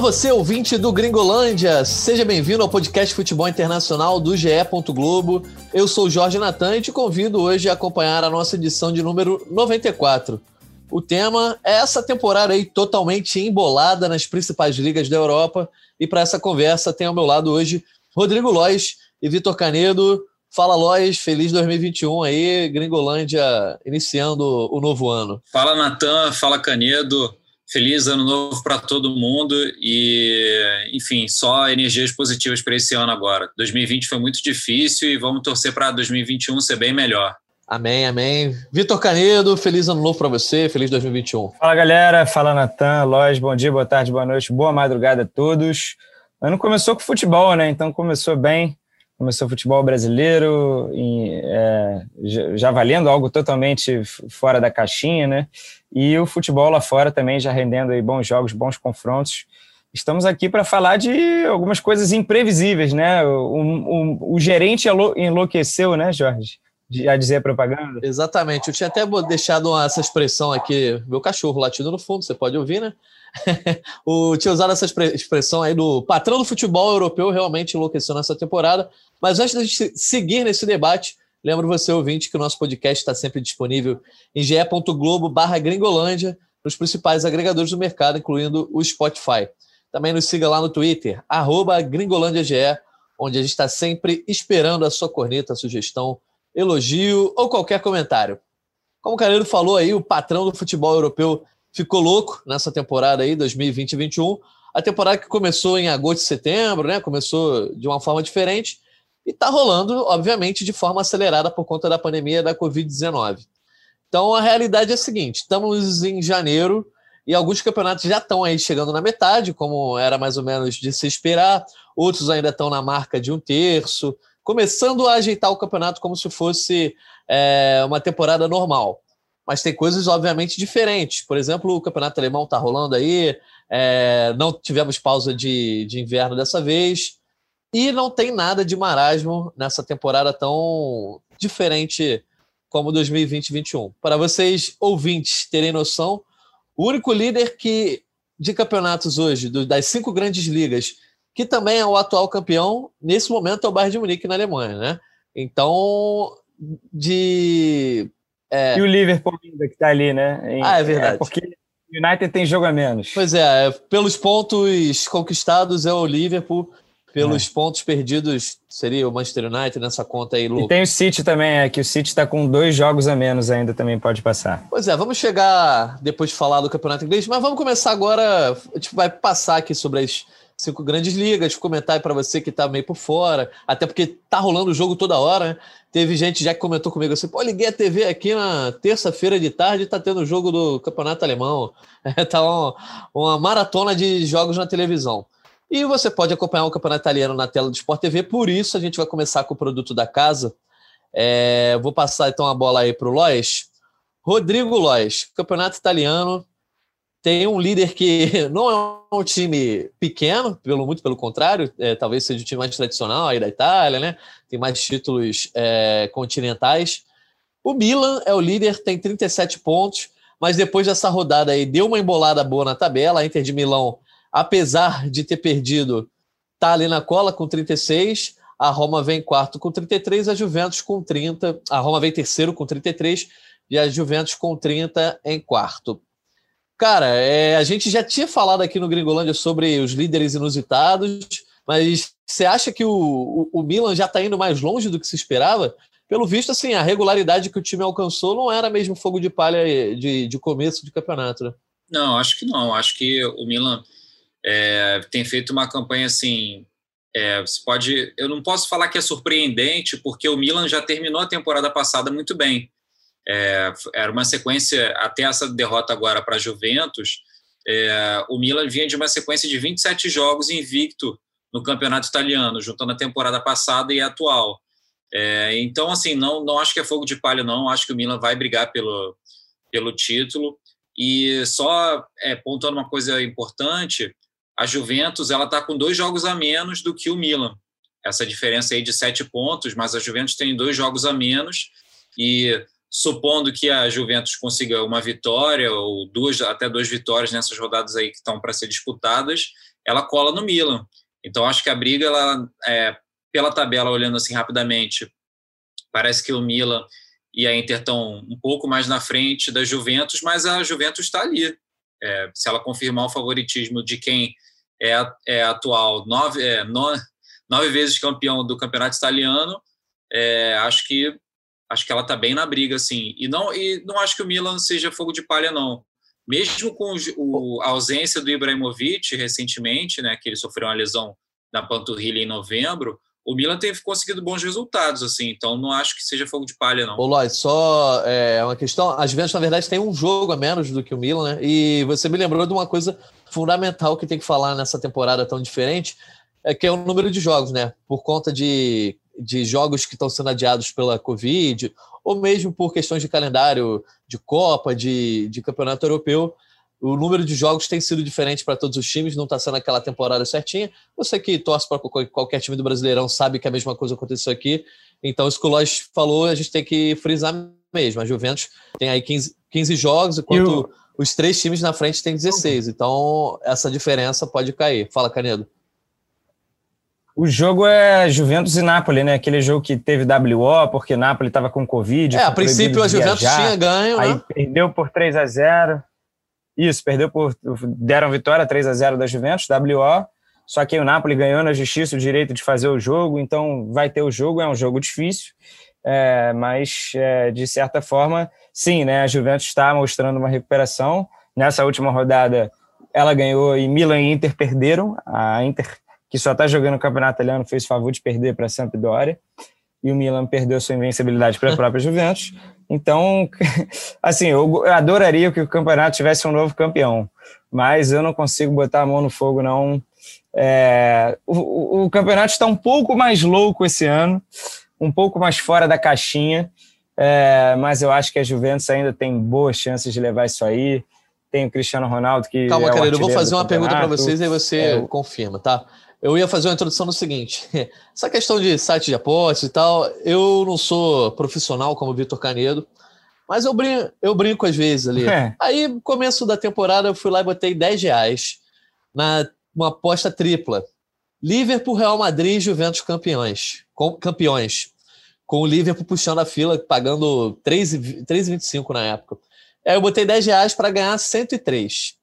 Alô, você ouvinte do Gringolândia, seja bem-vindo ao podcast Futebol Internacional do GE. Globo. Eu sou Jorge Natan e te convido hoje a acompanhar a nossa edição de número 94. O tema é essa temporada aí totalmente embolada nas principais ligas da Europa. E para essa conversa tem ao meu lado hoje Rodrigo Lois e Vitor Canedo. Fala, Lois, feliz 2021 aí, Gringolândia iniciando o novo ano. Fala, Natan, fala, Canedo. Feliz ano novo para todo mundo e, enfim, só energias positivas para esse ano agora. 2020 foi muito difícil e vamos torcer para 2021 ser bem melhor. Amém, amém. Vitor Canedo, feliz ano novo para você, feliz 2021. Fala galera, fala Natan, Lois, bom dia, boa tarde, boa noite, boa madrugada a todos. O ano começou com futebol, né? Então começou bem, começou futebol brasileiro, em, é, já valendo algo totalmente fora da caixinha, né? E o futebol lá fora também já rendendo aí bons jogos, bons confrontos. Estamos aqui para falar de algumas coisas imprevisíveis, né? O, o, o gerente enlouqueceu, né, Jorge? Já dizer a propaganda. Exatamente. Eu tinha até deixado essa expressão aqui, meu cachorro latindo no fundo, você pode ouvir, né? o, tinha usado essa expressão aí do patrão do futebol europeu realmente enlouqueceu nessa temporada. Mas antes de seguir nesse debate, Lembro você, ouvinte, que o nosso podcast está sempre disponível em ge.globo gringolândia, nos principais agregadores do mercado, incluindo o Spotify. Também nos siga lá no Twitter, arroba gringolândiage, onde a gente está sempre esperando a sua corneta, sugestão, elogio ou qualquer comentário. Como o Caneiro falou aí, o patrão do futebol europeu ficou louco nessa temporada aí, 2020-21. A temporada que começou em agosto e setembro, né? Começou de uma forma diferente e está rolando, obviamente, de forma acelerada por conta da pandemia da Covid-19. Então, a realidade é a seguinte: estamos em janeiro e alguns campeonatos já estão aí chegando na metade, como era mais ou menos de se esperar, outros ainda estão na marca de um terço, começando a ajeitar o campeonato como se fosse é, uma temporada normal. Mas tem coisas, obviamente, diferentes. Por exemplo, o campeonato alemão está rolando aí, é, não tivemos pausa de, de inverno dessa vez. E não tem nada de marasmo nessa temporada tão diferente como 2020-21. Para vocês ouvintes terem noção, o único líder que de campeonatos hoje, do, das cinco grandes ligas, que também é o atual campeão, nesse momento é o Bayern de Munique na Alemanha, né? Então, de... É... E o Liverpool ainda que está ali, né? Em, ah, é verdade. É porque o United tem jogo a menos. Pois é, pelos pontos conquistados é o Liverpool pelos é. pontos perdidos, seria o Manchester United nessa conta aí, Lu. E tem o City também, é que o City está com dois jogos a menos ainda, também pode passar. Pois é, vamos chegar depois de falar do Campeonato Inglês, mas vamos começar agora. A gente vai passar aqui sobre as cinco grandes ligas, comentar para você que está meio por fora, até porque tá rolando o jogo toda hora, né? Teve gente já que comentou comigo assim, pô, liguei a TV aqui na terça-feira de tarde e tá tendo o jogo do Campeonato Alemão. É, tá uma, uma maratona de jogos na televisão. E você pode acompanhar o Campeonato Italiano na tela do Sport TV, por isso a gente vai começar com o produto da casa. É, vou passar então a bola aí para o Lois. Rodrigo Lois, Campeonato Italiano, tem um líder que não é um time pequeno, pelo muito pelo contrário, é, talvez seja o time mais tradicional aí da Itália, né? Tem mais títulos é, continentais. O Milan é o líder, tem 37 pontos, mas depois dessa rodada aí deu uma embolada boa na tabela. A Inter de Milão apesar de ter perdido, está ali na cola com 36. A Roma vem quarto com 33, a Juventus com 30. A Roma vem terceiro com 33 e a Juventus com 30 em quarto. Cara, é, a gente já tinha falado aqui no Gringolândia sobre os líderes inusitados, mas você acha que o, o, o Milan já está indo mais longe do que se esperava? Pelo visto, assim, a regularidade que o time alcançou não era mesmo fogo de palha de, de começo de campeonato, né? Não, acho que não. Acho que o Milan é, tem feito uma campanha assim. É, você pode, eu não posso falar que é surpreendente, porque o Milan já terminou a temporada passada muito bem. É, era uma sequência até essa derrota agora para a Juventus. É, o Milan vinha de uma sequência de 27 jogos invicto no campeonato italiano, juntando a temporada passada e a atual. É, então, assim, não, não acho que é fogo de palha, não. Acho que o Milan vai brigar pelo, pelo título. E só é, pontuando uma coisa importante, a Juventus ela está com dois jogos a menos do que o Milan. Essa diferença aí de sete pontos, mas a Juventus tem dois jogos a menos e supondo que a Juventus consiga uma vitória ou duas até duas vitórias nessas rodadas aí que estão para ser disputadas, ela cola no Milan. Então acho que a briga, ela, é, pela tabela, olhando assim rapidamente, parece que o Milan e a Inter estão um pouco mais na frente da Juventus, mas a Juventus está ali. É, se ela confirmar o favoritismo de quem é, é atual nove, é, nove, vezes campeão do campeonato italiano, é, acho que acho que ela está bem na briga, assim. E não, e não acho que o Milan seja fogo de palha, não. Mesmo com o, a ausência do Ibrahimovic recentemente, né, que ele sofreu uma lesão na panturrilha em novembro, o Milan tem conseguido bons resultados, assim, então não acho que seja fogo de palha, não. Lloyd, só é uma questão. As Juventus, na verdade, tem um jogo a menos do que o Milan, né? E você me lembrou de uma coisa fundamental que tem que falar nessa temporada tão diferente, é que é o número de jogos, né? Por conta de de jogos que estão sendo adiados pela Covid, ou mesmo por questões de calendário de Copa, de, de Campeonato Europeu, o número de jogos tem sido diferente para todos os times, não está sendo aquela temporada certinha. Você que torce para qualquer time do Brasileirão sabe que a mesma coisa aconteceu aqui. Então, isso que o Lois falou, a gente tem que frisar mesmo. A Juventus tem aí 15, 15 jogos, enquanto. Os três times na frente têm 16. Então, essa diferença pode cair. Fala, Canedo. O jogo é Juventus e Napoli, né? Aquele jogo que teve WO, porque Napoli estava com Covid. É, a princípio a Juventus viajar, tinha ganho, Aí né? perdeu por 3 a 0 Isso, perdeu por. Deram vitória 3 a 0 da Juventus, WO. Só que o Napoli ganhou na justiça o direito de fazer o jogo, então vai ter o jogo, é um jogo difícil. É, mas, é, de certa forma, sim, né? A Juventus está mostrando uma recuperação. Nessa última rodada, ela ganhou e Milan e Inter perderam. A Inter que só está jogando o campeonato italiano, fez favor de perder para a Sampdoria, e o Milan perdeu sua invencibilidade para a própria Juventus. Então, assim, eu adoraria que o campeonato tivesse um novo campeão, mas eu não consigo botar a mão no fogo, não. É, o, o, campeonato está um pouco mais louco esse ano, um pouco mais fora da caixinha, é, mas eu acho que a Juventus ainda tem boas chances de levar isso aí. Tem o Cristiano Ronaldo que. Calma, é querido, eu vou fazer uma pergunta para vocês e você é, confirma, tá? eu ia fazer uma introdução no seguinte: essa questão de site de apostas e tal, eu não sou profissional como o Vitor Canedo, mas eu brinco, eu brinco às vezes ali. É. Aí, começo da temporada, eu fui lá e botei 10 reais na uma aposta tripla. Liverpool, Real Madrid e Juventus campeões. Com, campeões. Com o Liverpool puxando a fila, pagando 3,25 na época. Aí eu botei 10 reais para ganhar 103.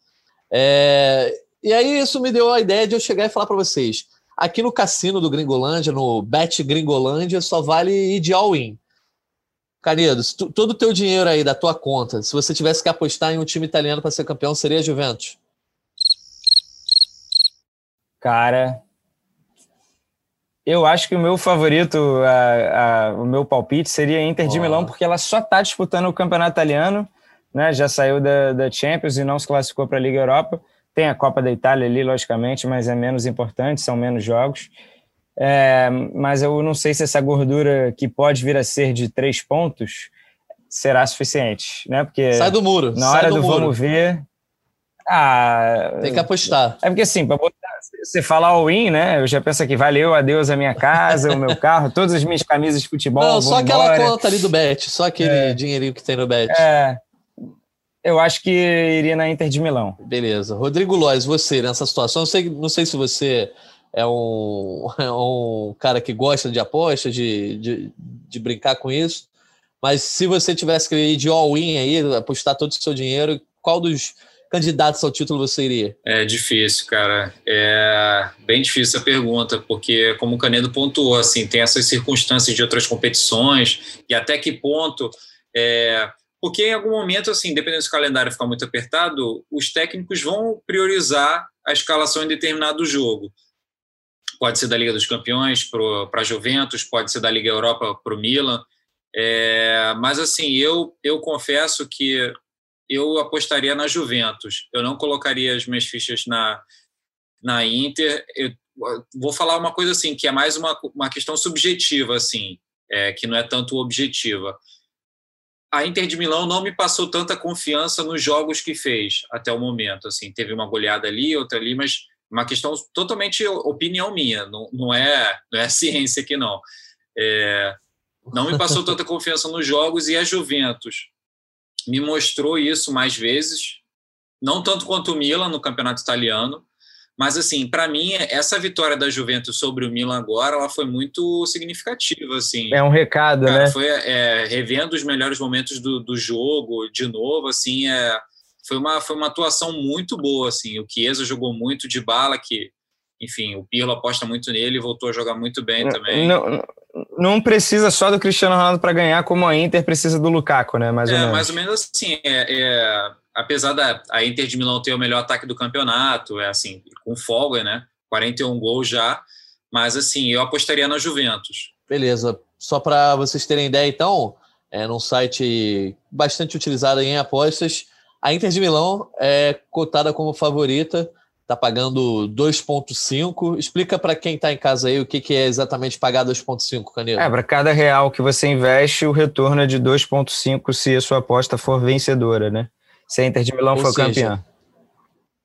É, e aí isso me deu a ideia de eu chegar e falar para vocês. Aqui no cassino do Gringolândia, no Bet Gringolândia, só vale ir de all-in. Canedo, todo o teu dinheiro aí da tua conta, se você tivesse que apostar em um time italiano para ser campeão, seria Juventus? Cara, eu acho que o meu favorito, a, a, o meu palpite seria Inter de oh. Milão, porque ela só está disputando o campeonato italiano, né? Já saiu da, da Champions e não se classificou para a Liga Europa. Tem a Copa da Itália ali, logicamente, mas é menos importante, são menos jogos. É, mas eu não sei se essa gordura que pode vir a ser de três pontos será suficiente, né? Porque sai do muro. Na hora do, do vamos ver, ah, tem que apostar. É porque assim, para você falar all-in, né? Eu já penso que valeu, adeus a minha casa, o meu carro, todas as minhas camisas de futebol. Não, só aquela conta ali do bet, só aquele é, dinheirinho que tem no bet. É, eu acho que iria na Inter de Milão. Beleza. Rodrigo Lois, você nessa situação, não sei, não sei se você é um, é um cara que gosta de apostas, de, de, de brincar com isso, mas se você tivesse que ir de all-in aí, apostar todo o seu dinheiro, qual dos candidatos ao título você iria? É difícil, cara. É bem difícil a pergunta, porque como o Canedo pontuou, assim, tem essas circunstâncias de outras competições e até que ponto é, porque em algum momento, assim, dependendo se o calendário ficar muito apertado, os técnicos vão priorizar a escalação em determinado jogo. Pode ser da Liga dos Campeões para a Juventus, pode ser da Liga Europa para o Milan. É, mas, assim, eu, eu confesso que eu apostaria na Juventus. Eu não colocaria as minhas fichas na, na Inter. Eu vou falar uma coisa assim, que é mais uma, uma questão subjetiva, assim, é, que não é tanto objetiva a Inter de Milão não me passou tanta confiança nos jogos que fez até o momento. Assim, teve uma goleada ali, outra ali, mas uma questão totalmente opinião minha, não, não é não é ciência aqui não. É, não me passou tanta confiança nos jogos e a Juventus me mostrou isso mais vezes, não tanto quanto o Milan no campeonato italiano, Mas, assim, para mim, essa vitória da Juventus sobre o Milan agora, ela foi muito significativa, assim. É um recado, Cara, né? Foi é, revendo os melhores momentos do, do jogo de novo, assim, é, foi, uma, foi uma atuação muito boa, assim. O Chiesa jogou muito de bala, que, enfim, o Pirlo aposta muito nele e voltou a jogar muito bem também. Não, não precisa só do Cristiano Ronaldo para ganhar, como a Inter precisa do Lukaku, né? Mais ou é, menos. mais ou menos assim. É, é, apesar da a Inter de Milão ter o melhor ataque do campeonato, é assim, com folga, né? 41 gols já, mas assim, eu apostaria na Juventus. Beleza. Só para vocês terem ideia, então, é num site bastante utilizado em apostas, a Inter de Milão é cotada como favorita, está pagando 2,5. Explica para quem está em casa aí o que, que é exatamente pagar 2,5, Canelo. É, para cada real que você investe, o retorno é de 2,5 se a sua aposta for vencedora, né? Se a Inter de Milão Ou for seja, campeã.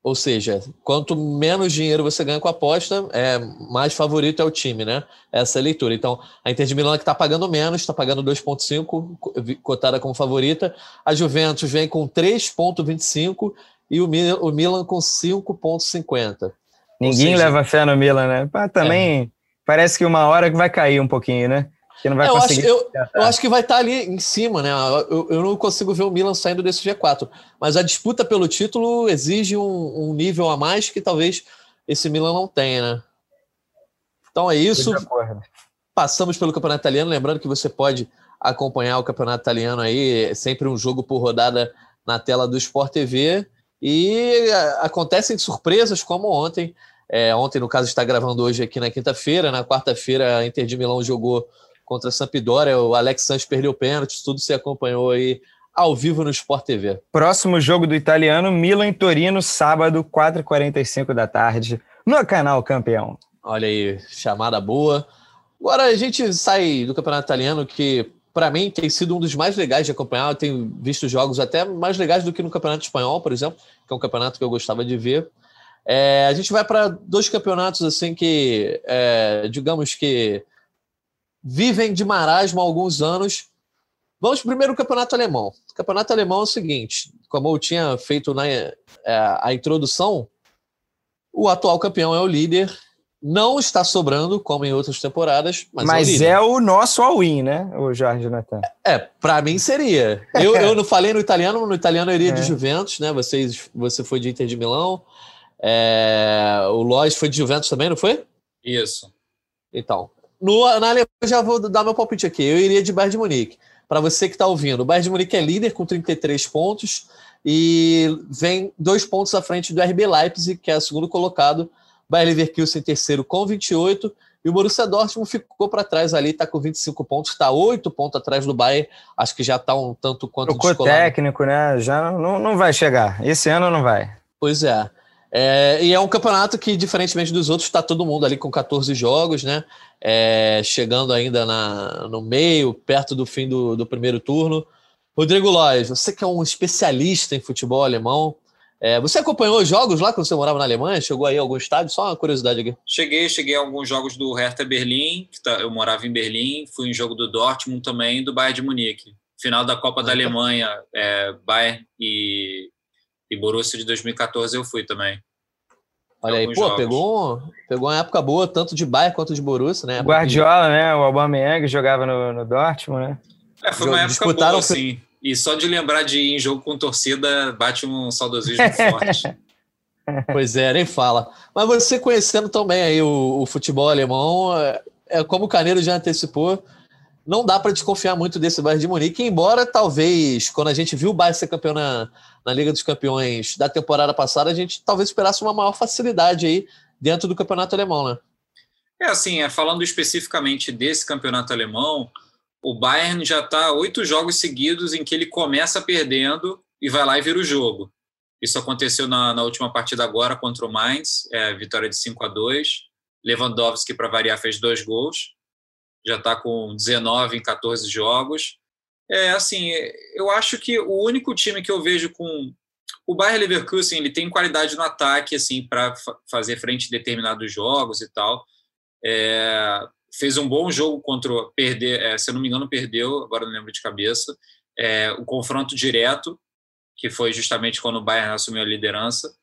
Ou seja, quanto menos dinheiro você ganha com a aposta, é, mais favorito é o time, né? Essa é a leitura. Então, a Inter de Milão é que está pagando menos, está pagando 2,5, cotada como favorita. A Juventus vem com 3,25 e o Milan, o Milan com 5,50. Ninguém seja- leva fé no Milan, né? Mas também parece que uma hora que vai cair um pouquinho, né? Que não vai É, eu, acho, conseguir. eu, eu acho que vai estar ali em cima, né? Eu, eu não consigo ver o Milan saindo desse G4. Mas a disputa pelo título exige um, um nível a mais que talvez esse Milan não tenha, né? Então é isso. Passamos pelo Campeonato Italiano. Lembrando que você pode acompanhar o Campeonato Italiano aí, é sempre um jogo por rodada na tela do Sport TV. E a- acontecem surpresas como ontem. É, ontem, no caso, está gravando hoje aqui na quinta-feira. Na quarta-feira, a Inter de Milão jogou contra a Sampdoria. O Alex Sanches perdeu pênalti. Tudo se acompanhou aí ao vivo no Sport TV. Próximo jogo do italiano, Milan e Torino, sábado, 4h45 da tarde, no canal Campeão. Olha aí, chamada boa. Agora a gente sai do campeonato italiano, que para mim tem sido um dos mais legais de acompanhar. Eu tenho visto jogos até mais legais do que no campeonato espanhol, por exemplo, que é um campeonato que eu gostava de ver. É, a gente vai para dois campeonatos assim que, é, digamos que vivem de marasmo há alguns anos. Vamos primeiro ao campeonato alemão. O campeonato alemão é o seguinte: como eu tinha feito na é, a introdução, o atual campeão é o líder não está sobrando, como em outras temporadas, mas, Mas, é o é o nosso all-in, né, o Jorge Natan? É, para mim seria. Eu, eu não falei no italiano, no italiano eu iria de É. Juventus, né? Vocês, você foi de Inter de Milão. É, o Lois foi de Juventus também, não foi? Isso. Então, no, na Alemanha eu já vou dar meu palpite aqui. Eu iria de Bayern de Munique. Para você que está ouvindo, o Bayern de Munique é líder com 33 pontos e vem dois pontos à frente do RB Leipzig, que é o segundo colocado. Bayern Leverkusen em terceiro com 28 e o Borussia Dortmund ficou para trás ali, está com 25 pontos, está 8 pontos atrás do Bayern. Acho que já está um tanto quanto Trocou descolado. técnico, né? Já não, não vai chegar. Esse ano não vai. Pois é. É, e é um campeonato que, diferentemente dos outros, está todo mundo ali com 14 jogos, né? É, chegando ainda na, no meio, perto do fim do, do primeiro turno. Rodrigo Lois, você que é um especialista em futebol alemão, é, você acompanhou os jogos lá quando você morava na Alemanha? Chegou aí a algum estádio? Só uma curiosidade aqui. Cheguei, cheguei a alguns jogos do Hertha Berlim, que tá, eu morava em Berlim, fui em jogo do Dortmund também, do Bayern de Munique. Final da Copa da Ah, tá. Alemanha, é, Bayern e, e Borussia de 2014 eu fui também. Olha aí, pô, jogos. pegou, pegou uma época boa, tanto de Bayern quanto de Borussia, né? Guardiola, né? O Aubameyang jogava no, no Dortmund, né? É, foi uma época Disputaram boa, assim. E só de lembrar de ir em jogo com torcida, bate um saudosismo forte. Pois é, nem fala. Mas você conhecendo também aí o, o futebol alemão, é, é como o Caneiro já antecipou, não dá para desconfiar muito desse Bayern de Munique, embora talvez, quando a gente viu o Bayern ser campeão na, na Liga dos Campeões da temporada passada, a gente talvez esperasse uma maior facilidade aí dentro do campeonato alemão, né? É assim, é, falando especificamente desse campeonato alemão, o Bayern já está oito jogos seguidos em que ele começa perdendo e vai lá e vira o jogo. Isso aconteceu na, na última partida agora contra o Mainz, é, vitória de 5 a 2 Lewandowski, para variar, fez dois gols. Já está com 19 em 14 jogos. É assim, eu acho que o único time que eu vejo com o Bayern Leverkusen, ele tem qualidade no ataque assim para fa fazer frente a determinados jogos e tal. É, fez um bom jogo contra perder, é, se eu não me engano, perdeu, agora não lembro de cabeça, é, o confronto direto, que foi justamente quando o Bayern assumiu a liderança.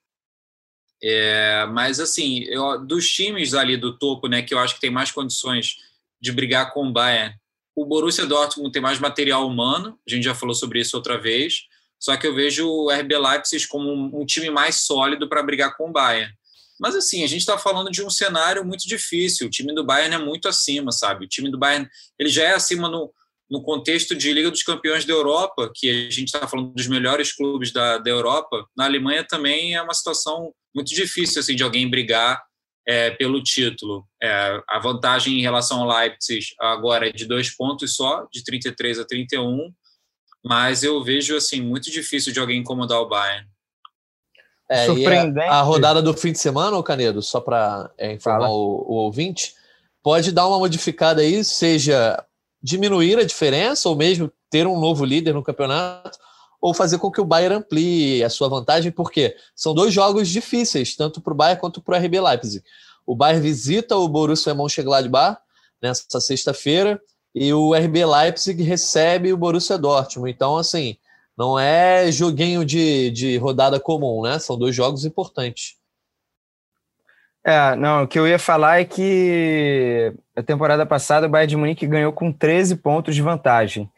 É, mas assim, eu, dos times ali do topo, né, que eu acho que tem mais condições de brigar com o Bayern, o Borussia Dortmund tem mais material humano, a gente já falou sobre isso outra vez, só que eu vejo o RB Leipzig como um, um time mais sólido para brigar com o Bayern. Mas assim, a gente está falando de um cenário muito difícil. O time do Bayern é muito acima, sabe? O time do Bayern ele já é acima no, no contexto de Liga dos Campeões da Europa, que a gente está falando dos melhores clubes da, da Europa. Na Alemanha também é uma situação muito difícil assim de alguém brigar é, pelo título. É, a vantagem em relação ao Leipzig agora é de dois pontos só, de 33 a 31, mas eu vejo assim muito difícil de alguém incomodar o Bayern. É, Surpreendente. A, a, rodada do fim de semana, o Canedo, só para é, informar o, o, ouvinte, pode dar uma modificada aí, seja diminuir a diferença ou mesmo ter um novo líder no campeonato, ou fazer com que o Bayern amplie a sua vantagem, porque são dois jogos difíceis, tanto para o Bayern quanto para o RB Leipzig. O Bayern visita o Borussia Mönchengladbach nessa sexta-feira e o RB Leipzig recebe o Borussia Dortmund. Então, assim, não é joguinho de, de rodada comum, né? São dois jogos importantes. É, não, o que eu ia falar é que a temporada passada o Bayern de Munique ganhou com 13 pontos de vantagem.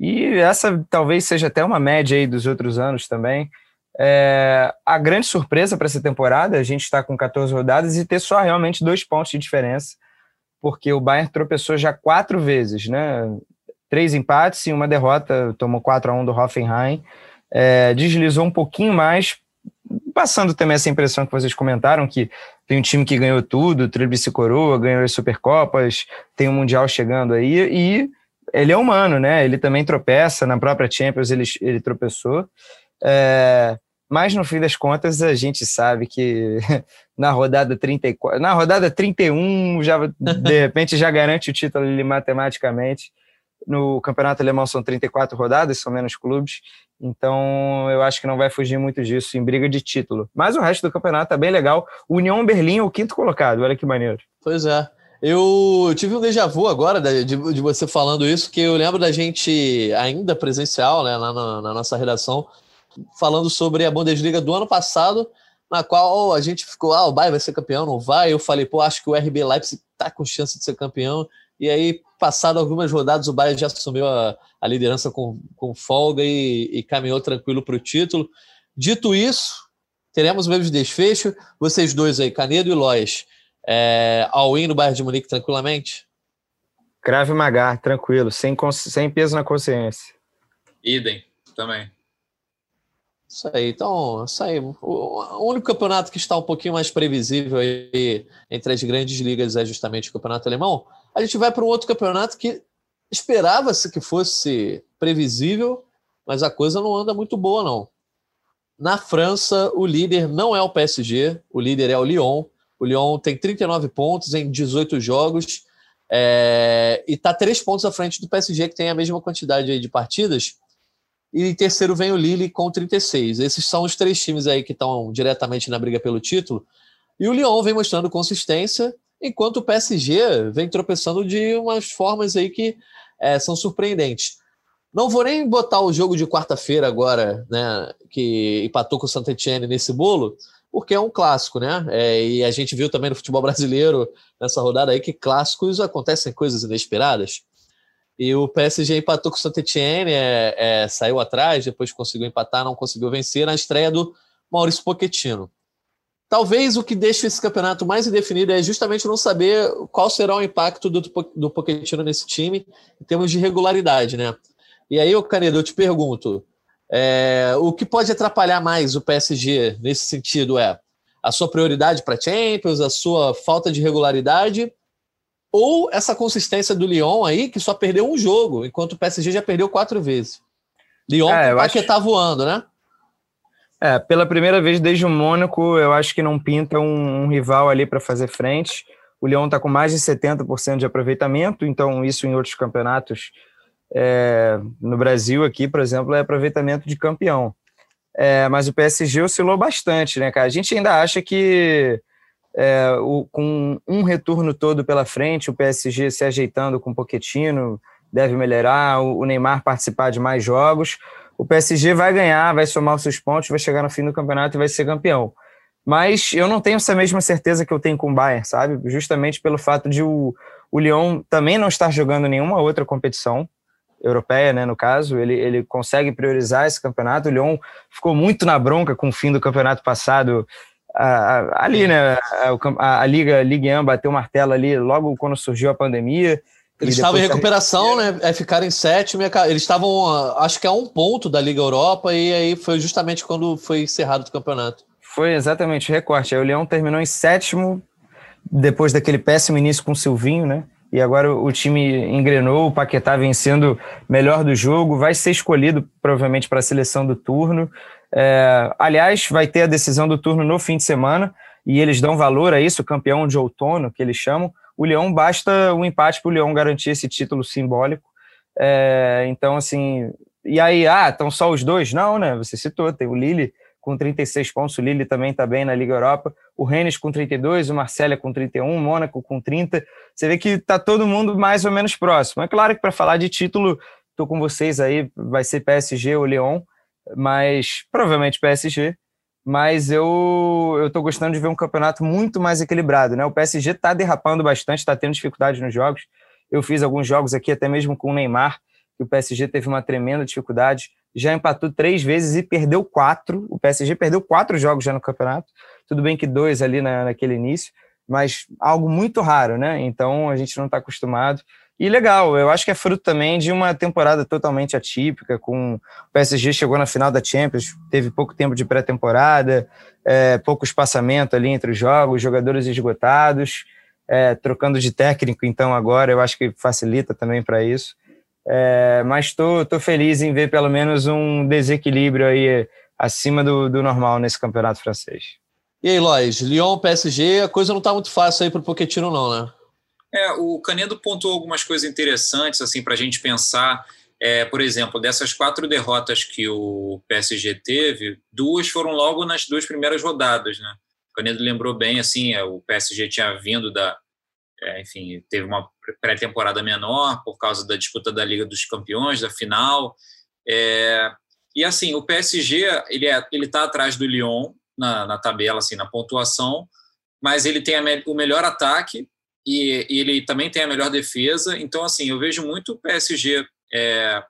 E essa talvez seja até uma média aí dos outros anos também. É, a grande surpresa para essa temporada, a gente está com 14 rodadas e ter só realmente dois pontos de diferença, porque o Bayern tropeçou já quatro vezes, né? Três empates e uma derrota, tomou 4 a 1 do Hoffenheim, é, deslizou um pouquinho mais, passando também essa impressão que vocês comentaram, que tem um time que ganhou tudo, tríplice coroa, ganhou as Supercopas, tem o um Mundial chegando aí, e ele é humano, né? Ele também tropeça, na própria Champions ele, ele tropeçou, é, mas no fim das contas a gente sabe que na rodada 34, na rodada 31 já de repente já garante o título ali matematicamente. No campeonato alemão são 34 rodadas, são menos clubes, então eu acho que não vai fugir muito disso em briga de título. Mas o resto do campeonato tá bem legal. União Berlim é o quinto colocado, olha que maneiro. Pois é. Eu tive um déjà vu agora de, de, de, você falando isso, que eu lembro da gente ainda presencial, né, lá na, na, nossa redação, falando sobre a Bundesliga do ano passado, na qual a gente ficou, ah, o Bayern vai ser campeão, não vai? Eu falei, pô, acho que o RB Leipzig tá com chance de ser campeão. E aí, passado algumas rodadas, o Bayern já assumiu a, a liderança com, com folga e, e caminhou tranquilo para o título. Dito isso, teremos o mesmo desfecho. Vocês dois aí, Canedo e Lois, é, all-in no Bayern de Munique tranquilamente? Crave Magar, tranquilo, sem, sem peso na consciência. Idem, também. Isso aí, então, isso aí. O único campeonato que está um pouquinho mais previsível aí entre as grandes ligas é justamente o campeonato alemão. A gente vai para um outro campeonato que esperava-se que fosse previsível, mas a coisa não anda muito boa, não. Na França, o líder não é o PSG, o líder é o Lyon. O Lyon tem 39 pontos em 18 jogos é, e está três pontos à frente do PSG, que tem a mesma quantidade de partidas. E em terceiro vem o Lille com 36. Esses são os três times aí que estão diretamente na briga pelo título. E o Lyon vem mostrando consistência enquanto o PSG vem tropeçando de umas formas aí que é, são surpreendentes. Não vou nem botar o jogo de quarta-feira agora, né, que empatou com o saint Etienne nesse bolo, porque é um clássico, né? É, e a gente viu também no futebol brasileiro nessa rodada aí que clássicos acontecem coisas inesperadas. E o PSG empatou com o saint Etienne, é, é, saiu atrás, depois conseguiu empatar, não conseguiu vencer na estreia do Maurício Pochettino. Talvez o que deixe esse campeonato mais indefinido é justamente não saber qual será o impacto do, do Pochettino nesse time em termos de regularidade, né? E aí, Canedo, eu te pergunto, é, o que pode atrapalhar mais o PSG nesse sentido é a sua prioridade para Champions, a sua falta de regularidade ou essa consistência do Lyon aí, que só perdeu um jogo, enquanto o PSG já perdeu quatro vezes. Lyon é, que acho... tá voando, né? É, pela primeira vez desde o Mônaco, eu acho que não pinta um, um rival ali para fazer frente. O Leão está com mais de 70% de aproveitamento, então isso em outros campeonatos é, no Brasil aqui, por exemplo, é aproveitamento de campeão. É, mas o PSG oscilou bastante, né, cara? A gente ainda acha que é, o, com um retorno todo pela frente, o PSG se ajeitando com o Pochettino deve melhorar, o, o Neymar participar de mais jogos o PSG vai ganhar, vai somar os seus pontos, vai chegar no fim do campeonato e vai ser campeão. Mas eu não tenho essa mesma certeza que eu tenho com o Bayern, sabe? Justamente pelo fato de o, o Lyon também não estar jogando nenhuma outra competição europeia, né, no caso, ele, ele consegue priorizar esse campeonato. O Lyon ficou muito na bronca com o fim do campeonato passado, ali, né, a, a, a Liga Ligue 1 bateu o martelo ali logo quando surgiu a pandemia. Eles estavam em recuperação, né? É ficar em sétimo. Eles estavam, acho que a um ponto da Liga Europa, e aí foi justamente quando foi encerrado o campeonato. Foi exatamente o recorte. Aí o Leão terminou em sétimo, depois daquele péssimo início com o Silvinho, né? E agora o time engrenou, o Paquetá vencendo melhor do jogo, vai ser escolhido provavelmente para a seleção do turno. É, aliás, vai ter a decisão do turno no fim de semana e eles dão valor a isso, campeão de outono, que eles chamam. O Leão basta um empate para o Leão garantir esse título simbólico. É, então, assim, e aí, ah, estão só os dois? Não, né? Você citou, tem o Lille com 36 pontos, o Lille também está bem na Liga Europa, o Rennes com 32, o Marcelo com 31, o Mônaco com 30. Você vê que está todo mundo mais ou menos próximo. É claro que para falar de título, estou com vocês aí, vai ser PSG ou Lyon, mas provavelmente PSG. Mas eu eu estou gostando de ver um campeonato muito mais equilibrado, né? O PSG está derrapando bastante, está tendo dificuldade nos jogos. Eu fiz alguns jogos aqui, até mesmo com o Neymar, que o PSG teve uma tremenda dificuldade. Já empatou três vezes e perdeu quatro. O PSG perdeu quatro jogos já no campeonato. Tudo bem que dois ali na, naquele início, mas algo muito raro, né? Então a gente não está acostumado. E legal, eu acho que é fruto também de uma temporada totalmente atípica, com o PSG chegou na final da Champions, teve pouco tempo de pré-temporada, é, pouco espaçamento ali entre os jogos, jogadores esgotados, é, trocando de técnico, então agora eu acho que facilita também para isso. É, mas estou tô, tô feliz em ver pelo menos um desequilíbrio aí acima do, do normal nesse campeonato francês. E aí, Lois, Lyon, PSG, a coisa não está muito fácil aí para o Pochettino não, né? É, o Canedo pontuou algumas coisas interessantes assim para a gente pensar. É, por exemplo, dessas quatro derrotas que o PSG teve, duas foram logo nas duas primeiras rodadas, né? O Canedo lembrou bem, assim, é, o PSG tinha vindo da, é, enfim, teve uma pré-temporada menor por causa da disputa da Liga dos Campeões, da final. É, e assim, o PSG ele é, ele está atrás do Lyon na, na, tabela, assim, na pontuação, mas ele tem a, o melhor ataque e, e, ele também tem a melhor defesa. Então, assim, eu vejo muito o PSG, é,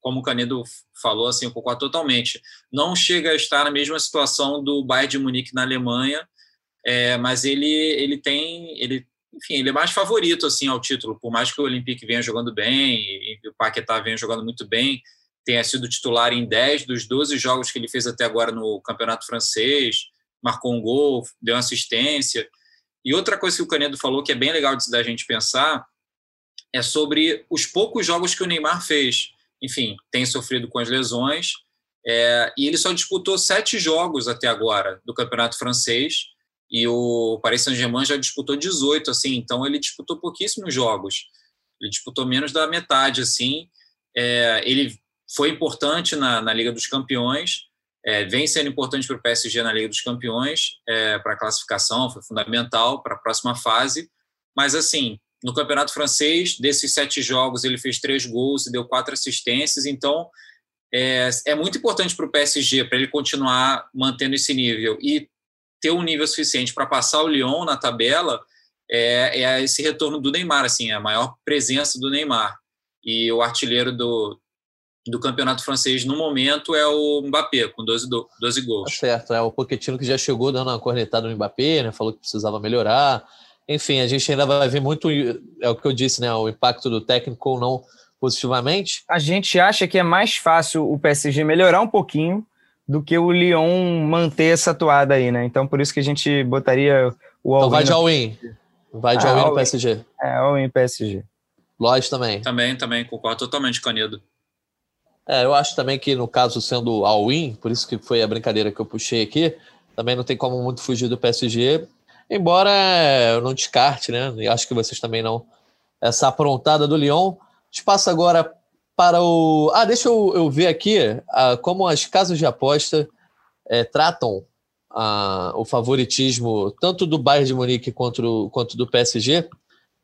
como o Canedo falou, assim, eu concordo totalmente. Não chega a estar na mesma situação do Bayern de Munique na Alemanha, é, mas ele, ele tem ele enfim, ele é mais favorito assim ao título, por mais que o Olympique venha jogando bem e, o Paquetá venha jogando muito bem, tenha sido titular em 10 dos 12 jogos que ele fez até agora no Campeonato Francês, marcou um gol, deu assistência. E outra coisa que o Canedo falou que é bem legal da gente pensar é sobre os poucos jogos que o Neymar fez. Enfim, tem sofrido com as lesões é, e ele só disputou sete jogos até agora do Campeonato Francês e o Paris Saint-Germain já disputou 18, assim, então ele disputou pouquíssimos jogos. Ele disputou menos da metade, assim. É, ele foi importante na, na Liga dos Campeões, é, vem sendo importante para o PSG na Liga dos Campeões, é, para a classificação, foi fundamental para a próxima fase. Mas, assim, no Campeonato Francês, desses sete jogos, ele fez três gols e deu quatro assistências. Então, é, é muito importante para o PSG, para ele continuar mantendo esse nível. E ter um nível suficiente para passar o Lyon na tabela é, é, esse retorno do Neymar, assim, a maior presença do Neymar. E o artilheiro do, do campeonato francês no momento é o Mbappé, com 12, 12 gols. Tá certo, é o Pochettino que já chegou dando uma cornetada no Mbappé, né, falou que precisava melhorar. Enfim, a gente ainda vai ver muito, é o que eu disse, né, o impacto do técnico ou não positivamente. A gente acha que é mais fácil o PSG melhorar um pouquinho do que o Lyon manter essa toada aí, né? Então por isso que a gente botaria o all Então vai de all-in. Vai de ah, all-in no PSG. É, all-in PSG. Lodge também. Também, também, concordo totalmente, Canedo. É, eu acho também que no caso sendo all-in, por isso que foi a brincadeira que eu puxei aqui, também não tem como muito fugir do PSG, embora eu não descarte, né? E acho que vocês também não. Essa aprontada do Lyon. Espaço agora para o. Ah, deixa eu, eu ver aqui ah, como as casas de aposta é, tratam ah, o favoritismo tanto do Bayern de Munique quanto, quanto do PSG,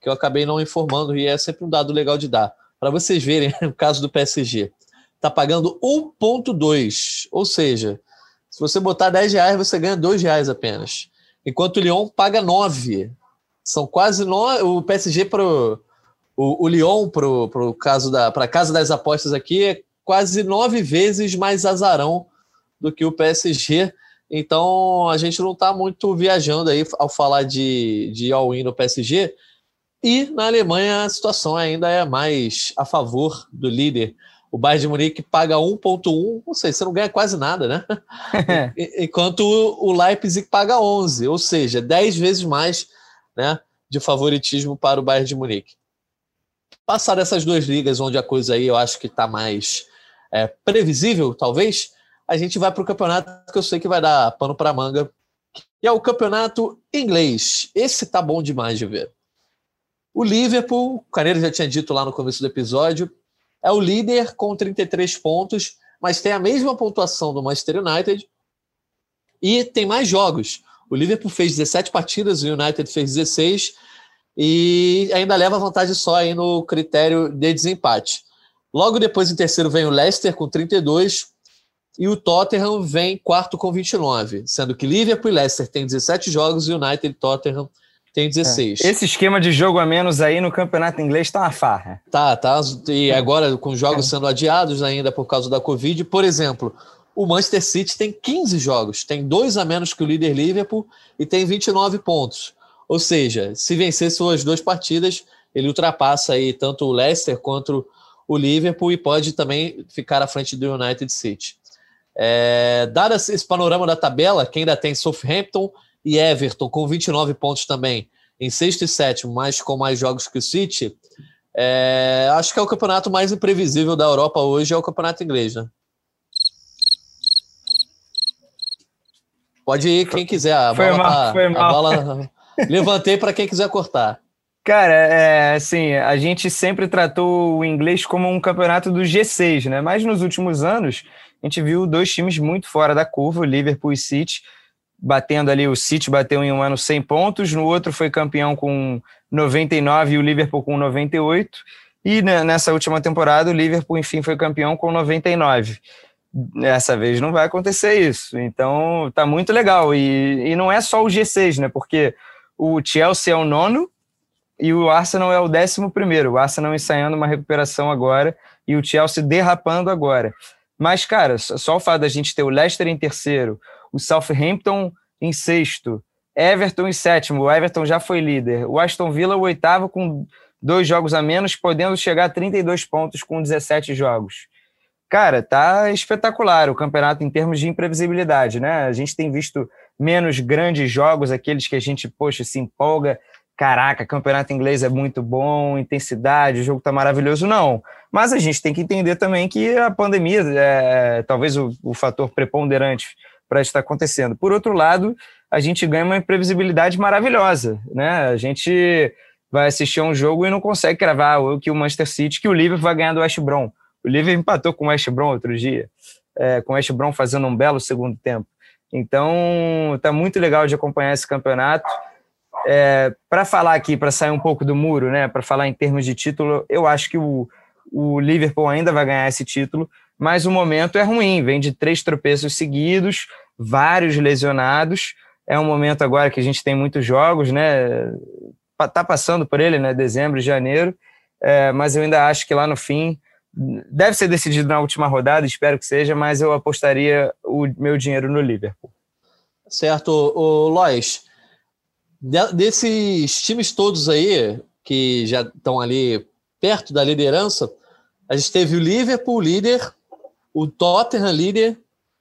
que eu acabei não informando e é sempre um dado legal de dar. Para vocês verem o caso do PSG. Está pagando 1,2, ou seja, Se você botar 10 reais, você ganha 2 reais apenas. Enquanto o Lyon paga 9. São quase 9. O PSG para o, o Lyon, para o caso da casa das apostas aqui, é quase nove vezes mais azarão do que o PSG. Então a gente não está muito viajando aí ao falar de, de all-in no PSG. E na Alemanha a situação ainda é mais a favor do líder. O Bayern de Munique paga 1,1, ou seja, você não ganha quase nada, né? Enquanto o Leipzig paga 11, ou seja, 10 vezes mais né, de favoritismo para o Bayern de Munique. Passar dessas duas ligas, onde a coisa aí eu acho que está mais é, previsível, talvez, a gente vai para o campeonato que eu sei que vai dar pano para manga, que é o campeonato inglês. Esse tá bom demais de ver. O Liverpool, o Caneiro já tinha dito lá no começo do episódio, é o líder com 33 pontos, mas tem a mesma pontuação do Manchester United e tem mais jogos. O Liverpool fez 17 partidas, o United fez 16 e ainda leva vantagem só aí no critério de desempate. Logo depois, em terceiro, vem o Leicester com 32 e o Tottenham vem quarto com 29, sendo que Liverpool e Leicester têm 17 jogos e o United e Tottenham tem 16. É. Esse esquema de jogo a menos aí no campeonato inglês tá uma farra. Tá, tá. E agora com jogos é. sendo adiados ainda por causa da Covid, por exemplo, o Manchester City tem 15 jogos, tem dois a menos que o líder Liverpool e tem 29 pontos. Ou seja, se vencer suas duas partidas, ele ultrapassa aí tanto o Leicester quanto o Liverpool e pode também ficar à frente do United City. É, dado esse panorama da tabela, quem ainda tem Southampton e Everton com 29 pontos também, em sexto e sétimo, mas com mais jogos que o City, é, acho que é o campeonato mais imprevisível da Europa hoje, é o campeonato inglês, né? Pode ir quem quiser. A foi bola, mal, tá, foi mal. A bola levantei para quem quiser cortar. Cara, é assim, a gente sempre tratou o inglês como um campeonato do G6, né? Mas nos últimos anos, a gente viu dois times muito fora da curva, o Liverpool e City, batendo ali, o City bateu em um ano 100 pontos, no outro foi campeão com 99 e o Liverpool com 98, e nessa última temporada o Liverpool, enfim, foi campeão com 99. Dessa vez não vai acontecer isso, então tá muito legal, e, e não é só o G6, né, porque o Chelsea é o nono, e o Arsenal é o décimo primeiro. O Arsenal ensaiando uma recuperação agora e o Chelsea derrapando agora. Mas, cara, só o fato da gente ter o Leicester em terceiro, o Southampton em sexto, Everton em sétimo, o Everton já foi líder, o Aston Villa o oitavo com dois jogos a menos, podendo chegar a 32 pontos com 17 jogos. Cara, tá espetacular o campeonato em termos de imprevisibilidade, né? A gente tem visto menos grandes jogos, aqueles que a gente, poxa, se empolga caraca, campeonato inglês é muito bom, intensidade, o jogo tá maravilhoso, não. Mas a gente tem que entender também que a pandemia é talvez o, o fator preponderante para estar acontecendo. Por outro lado, a gente ganha uma imprevisibilidade maravilhosa, né? A gente vai assistir um jogo e não consegue cravar o que o Manchester City, que o Liverpool vai ganhar do West Brom. O Liverpool empatou com o West Brom outro dia, é, com o West Brom fazendo um belo segundo tempo. Então, tá muito legal de acompanhar esse campeonato. É, para falar aqui, para sair um pouco do muro, né, para falar em termos de título, eu acho que o, o Liverpool ainda vai ganhar esse título, mas o momento é ruim, vem de três tropeços seguidos, vários lesionados. É um momento agora que a gente tem muitos jogos, né? Tá passando por ele, né? Dezembro, janeiro, é, mas eu ainda acho que lá no fim deve ser decidido na última rodada, espero que seja, mas eu apostaria o meu dinheiro no Liverpool. Certo, o Lois desses times todos aí, que já estão ali perto da liderança, a gente teve o Liverpool líder, o Tottenham líder,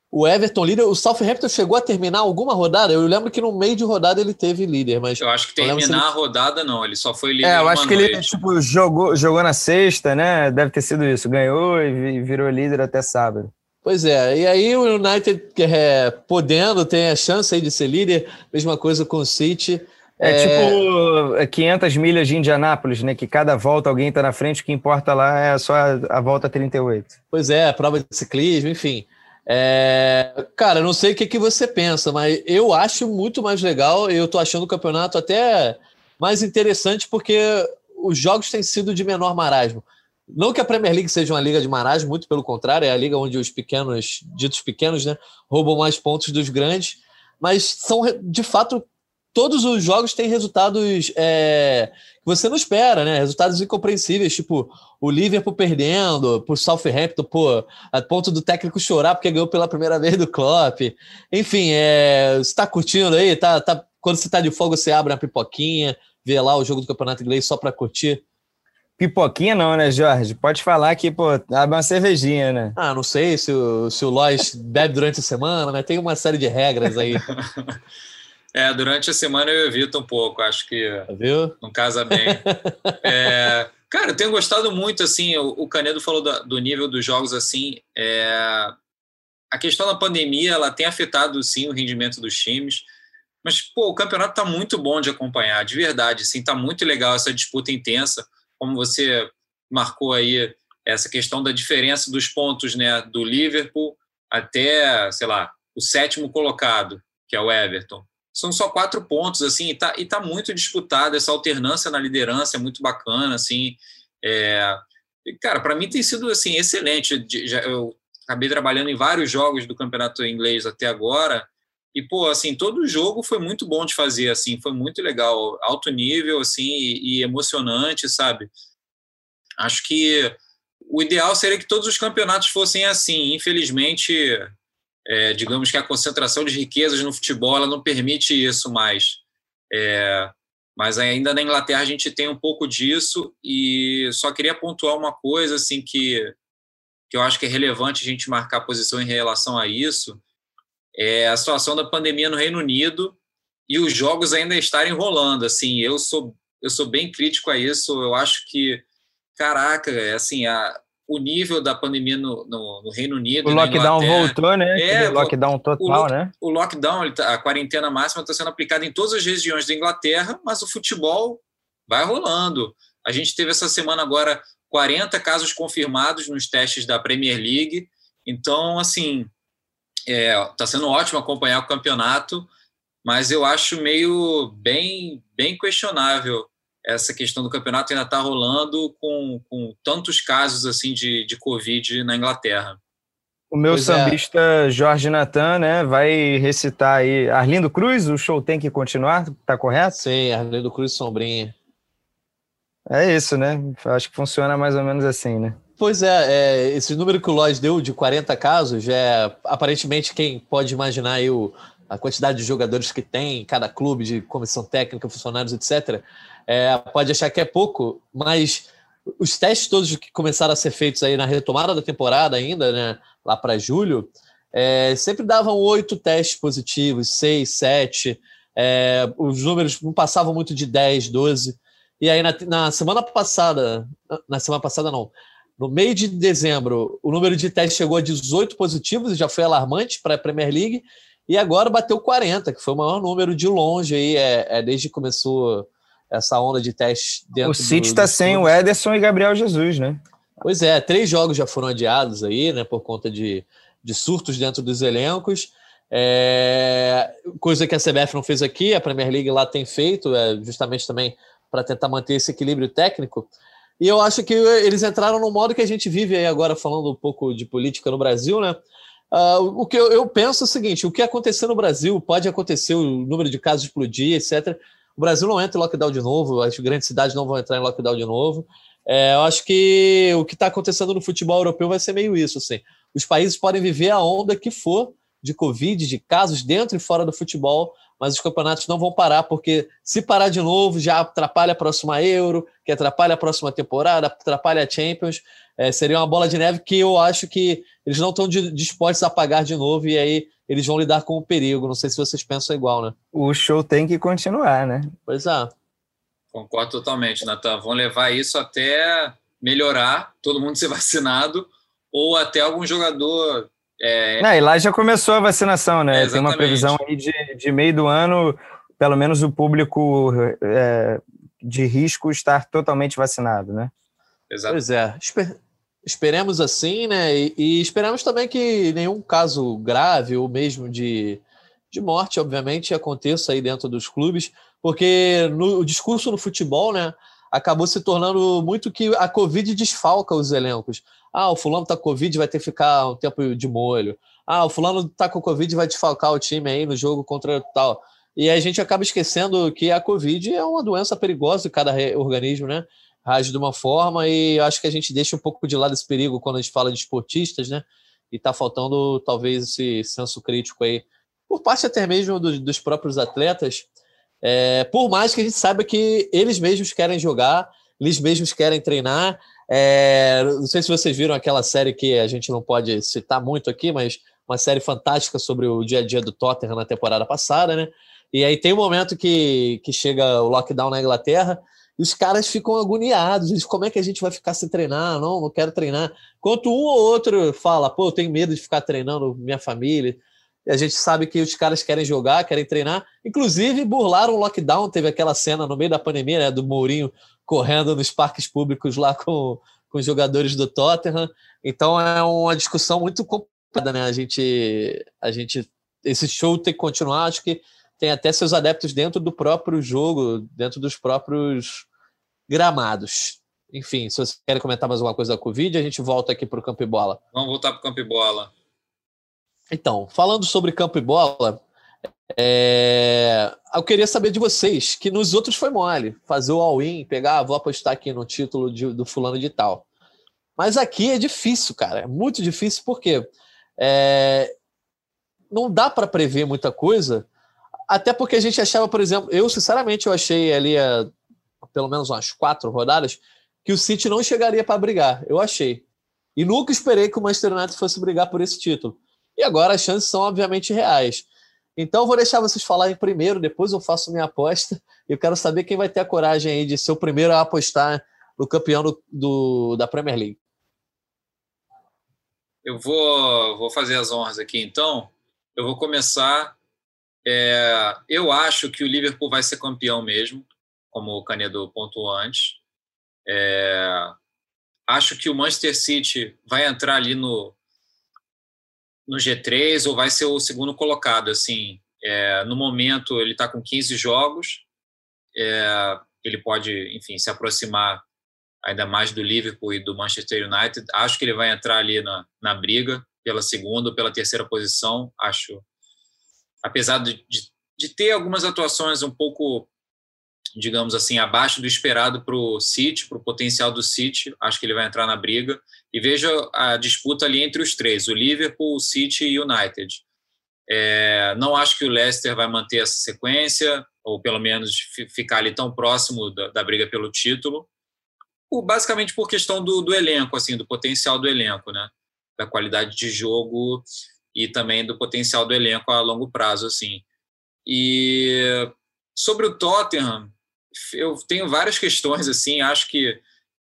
o Everton líder, o Southampton chegou a terminar alguma rodada? Eu lembro que no meio de rodada ele teve líder, mas. Eu acho que terminar ele... a rodada não, ele só foi líder. É, eu acho que noite. ele tipo, jogou, jogou na sexta, né? Deve ter sido isso. Ganhou e virou líder até sábado. Pois é, e aí o United é, podendo, tem a chance aí de ser líder, mesma coisa com o City. É, é tipo 500 é, milhas de Indianápolis, né? Que cada volta alguém está na frente, o que importa lá é só a, a volta 38. Pois é, prova de ciclismo, enfim. É, cara, não sei o que, que você pensa, mas eu acho muito mais legal. Eu tô achando o campeonato até mais interessante porque os jogos têm sido de menor marasmo. Não que a Premier League seja uma liga de maragem, muito pelo contrário, é a liga onde os pequenos, ditos pequenos, né, roubam mais pontos dos grandes, mas são, de fato, todos os jogos têm resultados é, que você não espera, né? Resultados incompreensíveis, tipo o Liverpool perdendo por Southampton, pô, a ponto do técnico chorar porque ganhou pela primeira vez do Klopp. Enfim, é, você está curtindo aí, tá, tá, quando você está de folga, você abre uma pipoquinha, vê lá o jogo do Campeonato Inglês só para curtir. Pipoquinha não, né, Jorge? Pode falar que, pô, abre uma cervejinha, né? Ah, não sei se o, se o Lois bebe durante a semana, né? Tem uma série de regras aí. é, durante a semana eu evito um pouco, acho que Viu? não casa bem. é, cara, eu tenho gostado muito, assim, o, o Canedo falou do, do, nível dos jogos, assim, é, a questão da pandemia, ela tem afetado, sim, o rendimento dos times, mas, pô, o campeonato tá muito bom de acompanhar, de verdade, assim, tá muito legal essa disputa intensa, como você marcou aí essa questão da diferença dos pontos né, do Liverpool até, sei lá, o sétimo colocado, que é o Everton. São só quatro pontos, assim, e tá, e tá muito disputado, essa alternância na liderança é muito bacana, assim. É, cara, para mim tem sido, assim, excelente. Eu acabei trabalhando em vários jogos do campeonato inglês até agora, e, pô, assim, todo jogo foi muito bom de fazer, assim, foi muito legal, alto nível, assim, e, e emocionante, sabe? Acho que o ideal seria que todos os campeonatos fossem assim. Infelizmente, é, digamos que a concentração de riquezas no futebol não permite isso mais. É, mas ainda na Inglaterra a gente tem um pouco disso e só queria pontuar uma coisa assim que, que eu acho que é relevante a gente marcar posição em relação a isso é a situação da pandemia no Reino Unido e os jogos ainda estarem rolando. Assim, eu sou eu sou bem crítico a isso. Eu acho que, caraca, é assim, a, o nível da pandemia no, no, no Reino Unido. O lockdown voltou, né? É, o lockdown total, o, né? O lockdown, tá, a quarentena máxima está sendo aplicada em todas as regiões da Inglaterra, mas o futebol vai rolando. A gente teve essa semana agora 40 casos confirmados nos testes da Premier League. Então, assim, Está é, tá sendo ótimo acompanhar o campeonato, mas eu acho meio bem, bem questionável essa questão do campeonato ainda está rolando com, com tantos casos assim de, de Covid na Inglaterra. O meu pois é. sambista é. Jorge Natan, né, vai recitar aí Arlindo Cruz, o show tem que continuar, tá correto? Sim, Arlindo Cruz Sombrinha. É isso, né? Acho que funciona mais ou menos assim, né? Pois é, é, esse número que o Lois deu de 40 casos é aparentemente quem pode imaginar aí o, a quantidade de jogadores que tem, cada clube, de comissão técnica, funcionários, etc. É, pode achar que é pouco, mas os testes todos que começaram a ser feitos aí na retomada da temporada ainda, né, lá para julho, é, sempre davam oito testes positivos, seis, sete, é, os números não passavam muito de 10, 12. E aí na, na semana passada, na semana passada não, no meio de dezembro, o número de testes chegou a 18 positivos já foi alarmante para a Premier League. E agora bateu 40, que foi o maior número de longe aí, é, é desde que começou essa onda de testes dentro O City está sem o Ederson e Gabriel Jesus, né? Pois é, três jogos já foram adiados aí, né, por conta de, de surtos dentro dos elencos. É, coisa que a CBF não fez aqui, a Premier League lá tem feito, é, justamente também para tentar manter esse equilíbrio técnico. E eu acho que eles entraram no modo que a gente vive aí agora, falando um pouco de política no Brasil, né? Uh, o que eu, eu, penso é o seguinte: o que acontecer no Brasil pode acontecer, o número de casos explodir, etc. O Brasil não entra em lockdown de novo, as grandes cidades não vão entrar em lockdown de novo. É, eu acho que o que está acontecendo no futebol europeu vai ser meio isso. Assim. Os países podem viver a onda que for de Covid, de casos dentro e fora do futebol, mas os campeonatos não vão parar, porque se parar de novo, já atrapalha a próxima Euro, que atrapalha a próxima temporada, atrapalha a Champions. É, seria uma bola de neve que eu acho que eles não estão dispostos a pagar de novo, e aí eles vão lidar com o perigo. Não sei se vocês pensam igual, né? O show tem que continuar, né? Pois é. Concordo totalmente, Natan. Vão levar isso até melhorar, todo mundo ser vacinado, ou até algum jogador é... Não, e lá já começou a vacinação, né? É, Tem uma previsão aí de, de meio do ano, pelo menos o público é, de risco estar totalmente vacinado, né? Exato. Pois é. Esper esperemos assim, né? E, e, esperamos também que nenhum caso grave ou mesmo de, de morte, obviamente, aconteça aí dentro dos clubes, porque no o discurso no futebol, né? acabou se tornando muito que a Covid desfalca os elencos. Ah, o fulano tá com Covid, vai ter que ficar um tempo de molho. Ah, o fulano tá com Covid, vai desfalcar o time aí no jogo contra tal. E a gente acaba esquecendo que a Covid é uma doença perigosa de cada organismo, né? Age de uma forma e acho que a gente deixa um pouco de lado esse perigo quando a gente fala de esportistas, né? E tá faltando talvez esse senso crítico aí, por parte até mesmo do, dos próprios atletas, é, por mais que a gente saiba que eles mesmos querem jogar, eles mesmos querem treinar. É, não sei se vocês viram aquela série que a gente não pode citar muito aqui, mas uma série fantástica sobre o dia a dia do Tottenham na temporada passada, né? E aí tem um momento que, que chega o lockdown na Inglaterra e os caras ficam agoniados. Eles, como é que a gente vai ficar sem treinar? Não, não quero treinar. Enquanto um ou outro fala, pô, eu tenho medo de ficar treinando minha família. E a gente sabe que os caras querem jogar, querem treinar. Inclusive, burlaram o lockdown. Teve aquela cena no meio da pandemia, né, do Mourinho correndo nos parques públicos lá com, com os jogadores do Tottenham. Então é uma discussão muito complicada, né? A gente, a gente, esse show tem que continuar. Acho que tem até seus adeptos dentro do próprio jogo, dentro dos próprios gramados. Enfim, se vocês querem comentar mais alguma coisa da Covid, a gente volta aqui para o campo e bola. Vamos voltar para o campo e bola. Então, falando sobre campo e bola, é... eu queria saber de vocês, que nos outros foi mole, fazer o all-in, pegar, ah, vou apostar aqui no título de, do fulano de tal. Mas aqui é difícil, cara, é muito difícil porque é... não dá para prever muita coisa, até porque a gente achava, por exemplo, eu sinceramente eu achei ali a, pelo menos umas quatro rodadas que o City não chegaria para brigar, eu achei. E nunca esperei que o Manchester United fosse brigar por esse título. E agora as chances são obviamente reais. Então vou deixar vocês falarem primeiro, depois eu faço minha aposta. Eu quero saber quem vai ter a coragem aí de ser o primeiro a apostar no campeão do, do da Premier League. Eu vou, vou fazer as honras aqui então. Eu vou começar. É, eu acho que o Liverpool vai ser campeão mesmo, como o Canedo pontuou antes. É, acho que o Manchester City vai entrar ali no, no G3 ou vai ser o segundo colocado. Assim, é, no momento ele está com 15 jogos, é, ele pode, enfim, se aproximar ainda mais do Liverpool e do Manchester United. Acho que ele vai entrar ali na, na briga pela segunda ou pela terceira posição. Acho, apesar de, de, de ter algumas atuações um pouco digamos assim, abaixo do esperado para o City, para o potencial do City. Acho que ele vai entrar na briga. E veja a disputa ali entre os três: o Liverpool, o City e o United. É, não acho que o Leicester vai manter essa sequência, ou pelo menos ficar ali tão próximo da, da briga pelo título. O, basicamente por questão do, do elenco, assim, do potencial do elenco, né? Da qualidade de jogo e também do potencial do elenco a longo prazo, assim. E sobre o Tottenham, eu tenho várias questões assim, acho que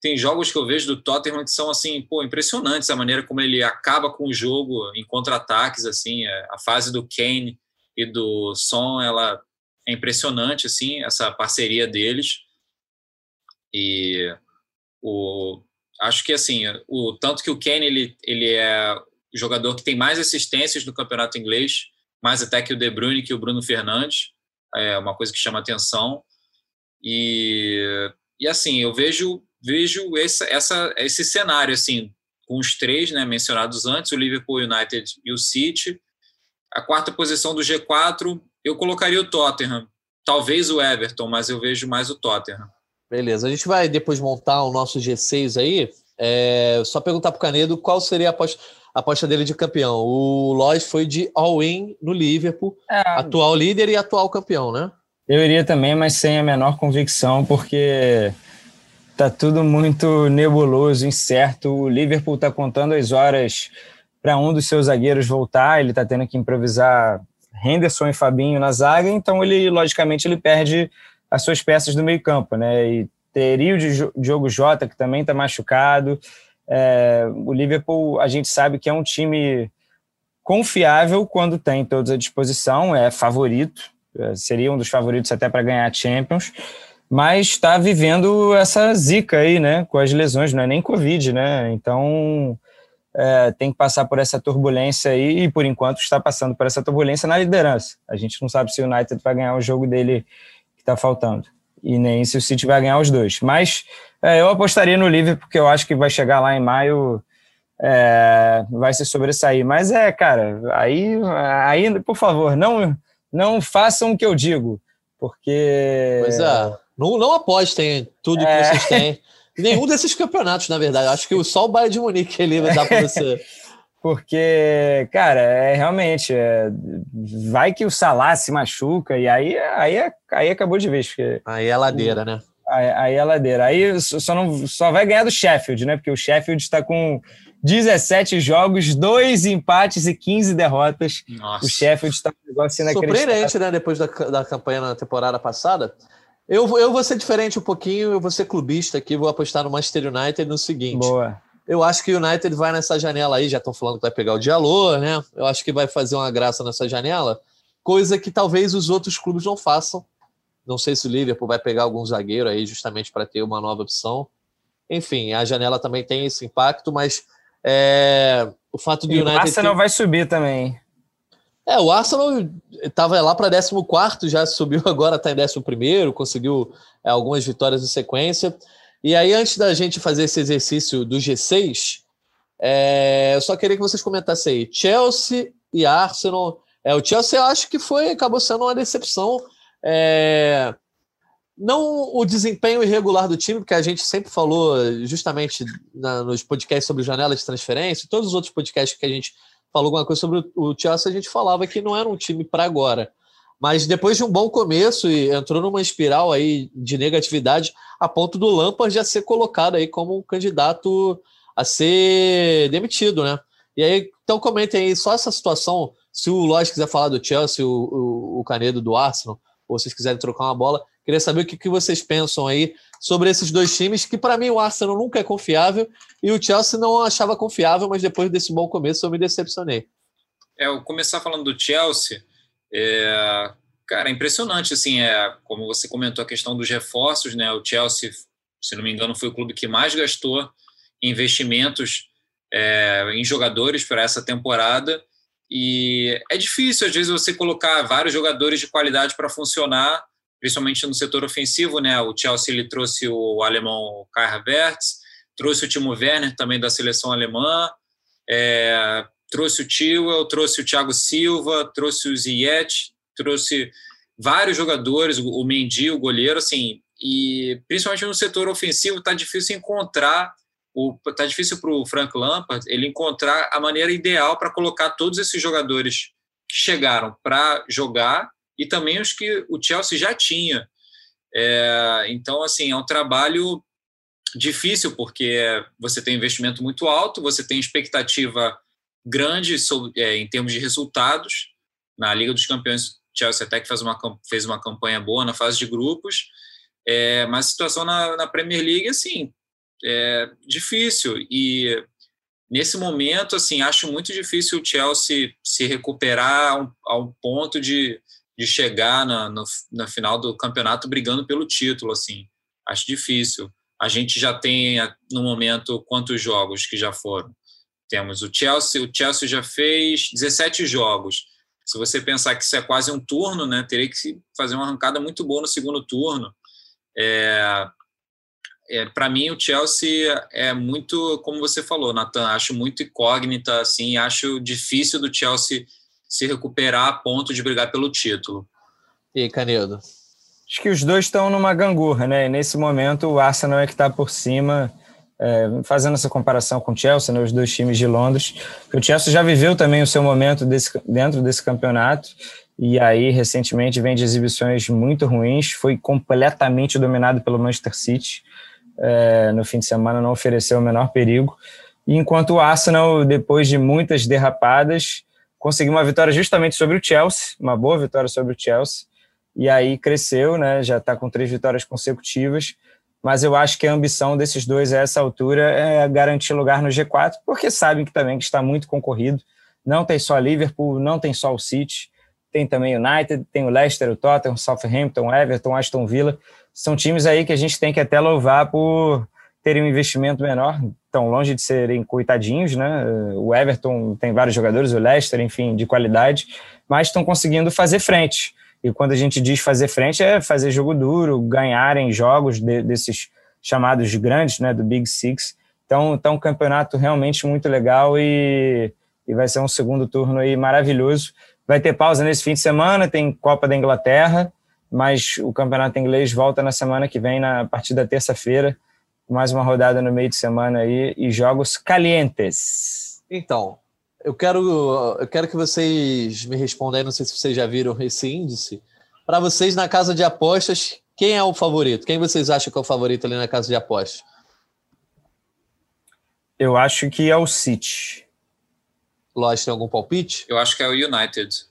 tem jogos que eu vejo do Tottenham que são assim, pô, impressionantes a maneira como ele acaba com o jogo em contra-ataques assim, é, a fase do Kane e do Son, ela é impressionante assim, essa parceria deles. E o acho que assim, o tanto que o Kane ele ele é o jogador que tem mais assistências no campeonato inglês, mais até que o De Bruyne, que o Bruno Fernandes, é uma coisa que chama atenção. E, e assim, eu vejo vejo esse, essa, esse cenário assim, com os três né, mencionados antes, o Liverpool United e o City. A quarta posição do G4, eu colocaria o Tottenham. Talvez o Everton, mas eu vejo mais o Tottenham. Beleza, a gente vai depois montar o nosso G6 aí. É, só perguntar para o Canedo qual seria a aposta, a aposta dele de campeão. O Lloyd foi de all-in no Liverpool, é. atual líder e atual campeão, né? Eu iria também, mas sem a menor convicção, porque tá tudo muito nebuloso, incerto. O Liverpool está contando as horas para um dos seus zagueiros voltar, ele está tendo que improvisar Henderson e Fabinho na zaga, então ele, logicamente, ele perde as suas peças do meio campo, né? E teria o Diogo Jota, que também está machucado. É, o Liverpool, a gente sabe que é um time confiável quando tem todos à disposição, é favorito, seria um dos favoritos até para ganhar a Champions, mas está vivendo essa zica aí, né, com as lesões, não é nem Covid, né, então é, tem que passar por essa turbulência aí e por enquanto está passando por essa turbulência na liderança. A gente não sabe se o United vai ganhar o jogo dele que está faltando. e nem se o City vai ganhar os dois. Mas é, eu apostaria no Liverpool, porque eu acho que vai chegar lá em maio, é, vai se sobressair. Mas é, cara, aí, aí por favor, não, não façam o que eu digo, porque. Pois é, não, não apostem tudo que é. vocês têm. Nenhum desses campeonatos, na verdade. Acho que só o Bayern de Munique ele vai dar para você. Porque, cara, é realmente é, vai que o Salah se machuca e aí, aí, aí acabou de vez. Porque, aí é ladeira, né? Aí, aí é ladeira. Aí só, não, só vai ganhar do Sheffield, né? Porque o Sheffield está com 17 jogos, dois empates e 15 derrotas. Nossa. O Sheffield está um negócio. Surpreendente, né? Depois da, da campanha na temporada passada. Eu, eu vou ser diferente um pouquinho, eu vou ser clubista aqui, vou apostar no Manchester United no seguinte. Boa. Eu acho que o United vai nessa janela aí, já estão falando que vai pegar o Diallo, né? Eu acho que vai fazer uma graça nessa janela, coisa que talvez os outros clubes não façam. Não sei se o Liverpool vai pegar algum zagueiro aí justamente para ter uma nova opção. Enfim, a janela também tem esse impacto, mas é, o fato do United. O Arsenal ter... vai subir também. É, o Arsenal estava lá para 14, já subiu agora, está em 11, conseguiu é, algumas vitórias em sequência. E aí, antes da gente fazer esse exercício do G6, é, eu só queria que vocês comentassem aí. Chelsea e Arsenal. É, o Chelsea eu acho que foi, acabou sendo uma decepção. É, não o desempenho irregular do time, porque a gente sempre falou justamente na, nos podcasts sobre janela de transferência, todos os outros podcasts que a gente falou alguma coisa sobre o, o Chelsea, a gente falava que não era um time para agora. Mas depois de um bom começo e entrou numa espiral aí de negatividade, a ponto do Lampard já ser colocado aí como um candidato a ser demitido, né? E aí, então comentem aí só essa situação. Se o Lodge quiser falar do Chelsea, o, o, o Canedo do Arsenal, ou vocês quiserem trocar uma bola, queria saber o que, que vocês pensam aí sobre esses dois times, que para mim o Arsenal nunca é confiável e o Chelsea não achava confiável, mas depois desse bom começo eu me decepcionei. É, eu começar falando do Chelsea, é, cara, impressionante, assim, é, como você comentou a questão dos reforços, né? O Chelsea, se não me engano, foi o clube que mais gastou investimentos é, em jogadores para essa temporada. E é difícil, às vezes, você colocar vários jogadores de qualidade para funcionar, principalmente no setor ofensivo, né? O Chelsea ele trouxe o alemão Kai Havertz, trouxe o Timo Werner também da seleção alemã, é, trouxe o Tio, trouxe o Thiago Silva, trouxe o Ziyech, trouxe vários jogadores, o Mendy, o goleiro, assim, e principalmente no setor ofensivo está difícil encontrar o tá difícil para o Frank Lampard ele encontrar a maneira ideal para colocar todos esses jogadores que chegaram para jogar e também os que o Chelsea já tinha. É, então, assim, é um trabalho difícil porque você tem investimento muito alto, você tem expectativa grande sobre, é, em termos de resultados. Na Liga dos Campeões, Chelsea até que fez uma, fez uma campanha boa na fase de grupos, é, mas a situação na, na Premier League, assim, é difícil. E nesse momento, assim, acho muito difícil o Chelsea se recuperar a um ponto de, de chegar na, no, na final do campeonato brigando pelo título, assim. Acho difícil. A gente já tem, no momento, quantos jogos que já foram? Temos o Chelsea, o Chelsea já fez 17 jogos. Se você pensar que isso é quase um turno, né, teria que fazer uma arrancada muito boa no segundo turno. É, é, para mim o Chelsea é muito, como você falou, Nathan, acho muito incógnita, assim, acho difícil do Chelsea se recuperar a ponto de brigar pelo título. E aí, Canedo? Acho que os dois estão numa gangorra, né? E nesse momento o Arsenal é que está por cima é, fazendo essa comparação com o Chelsea, né, os dois times de Londres, o Chelsea já viveu também o seu momento desse, dentro desse campeonato, e aí recentemente vem de exibições muito ruins, foi completamente dominado pelo Manchester City, é, no fim de semana não ofereceu o menor perigo, e enquanto o Arsenal, depois de muitas derrapadas, conseguiu uma vitória justamente sobre o Chelsea, uma boa vitória sobre o Chelsea, e aí cresceu, né, já está com três vitórias consecutivas, mas eu acho que a ambição desses dois a essa altura é garantir lugar no G4, porque sabem que também está muito concorrido. Não tem só Liverpool, não tem só o City, tem também o United, tem o Leicester, o Tottenham, o Southampton, Everton, Aston Villa. São times aí que a gente tem que até louvar por terem um investimento menor, tão longe de serem coitadinhos, né? O Everton tem vários jogadores, o Leicester, enfim, de qualidade, mas estão conseguindo fazer frente. E quando a gente diz fazer frente, é fazer jogo duro, ganharem jogos de, desses chamados grandes, né, do Big Six. Então, então, um campeonato realmente muito legal e, e vai ser um segundo turno aí maravilhoso. Vai ter pausa nesse fim de semana, tem Copa da Inglaterra, mas o campeonato inglês volta na semana que vem, na partir da terça-feira. Mais uma rodada no meio de semana aí e jogos calientes. Então, eu quero, eu quero que vocês me respondam aí, não sei se vocês já viram esse índice. Para vocês, na casa de apostas, quem é o favorito? Quem vocês acham que é o favorito ali na casa de apostas? Eu acho que é o City. Lógico, tem algum palpite? Eu acho que é o United.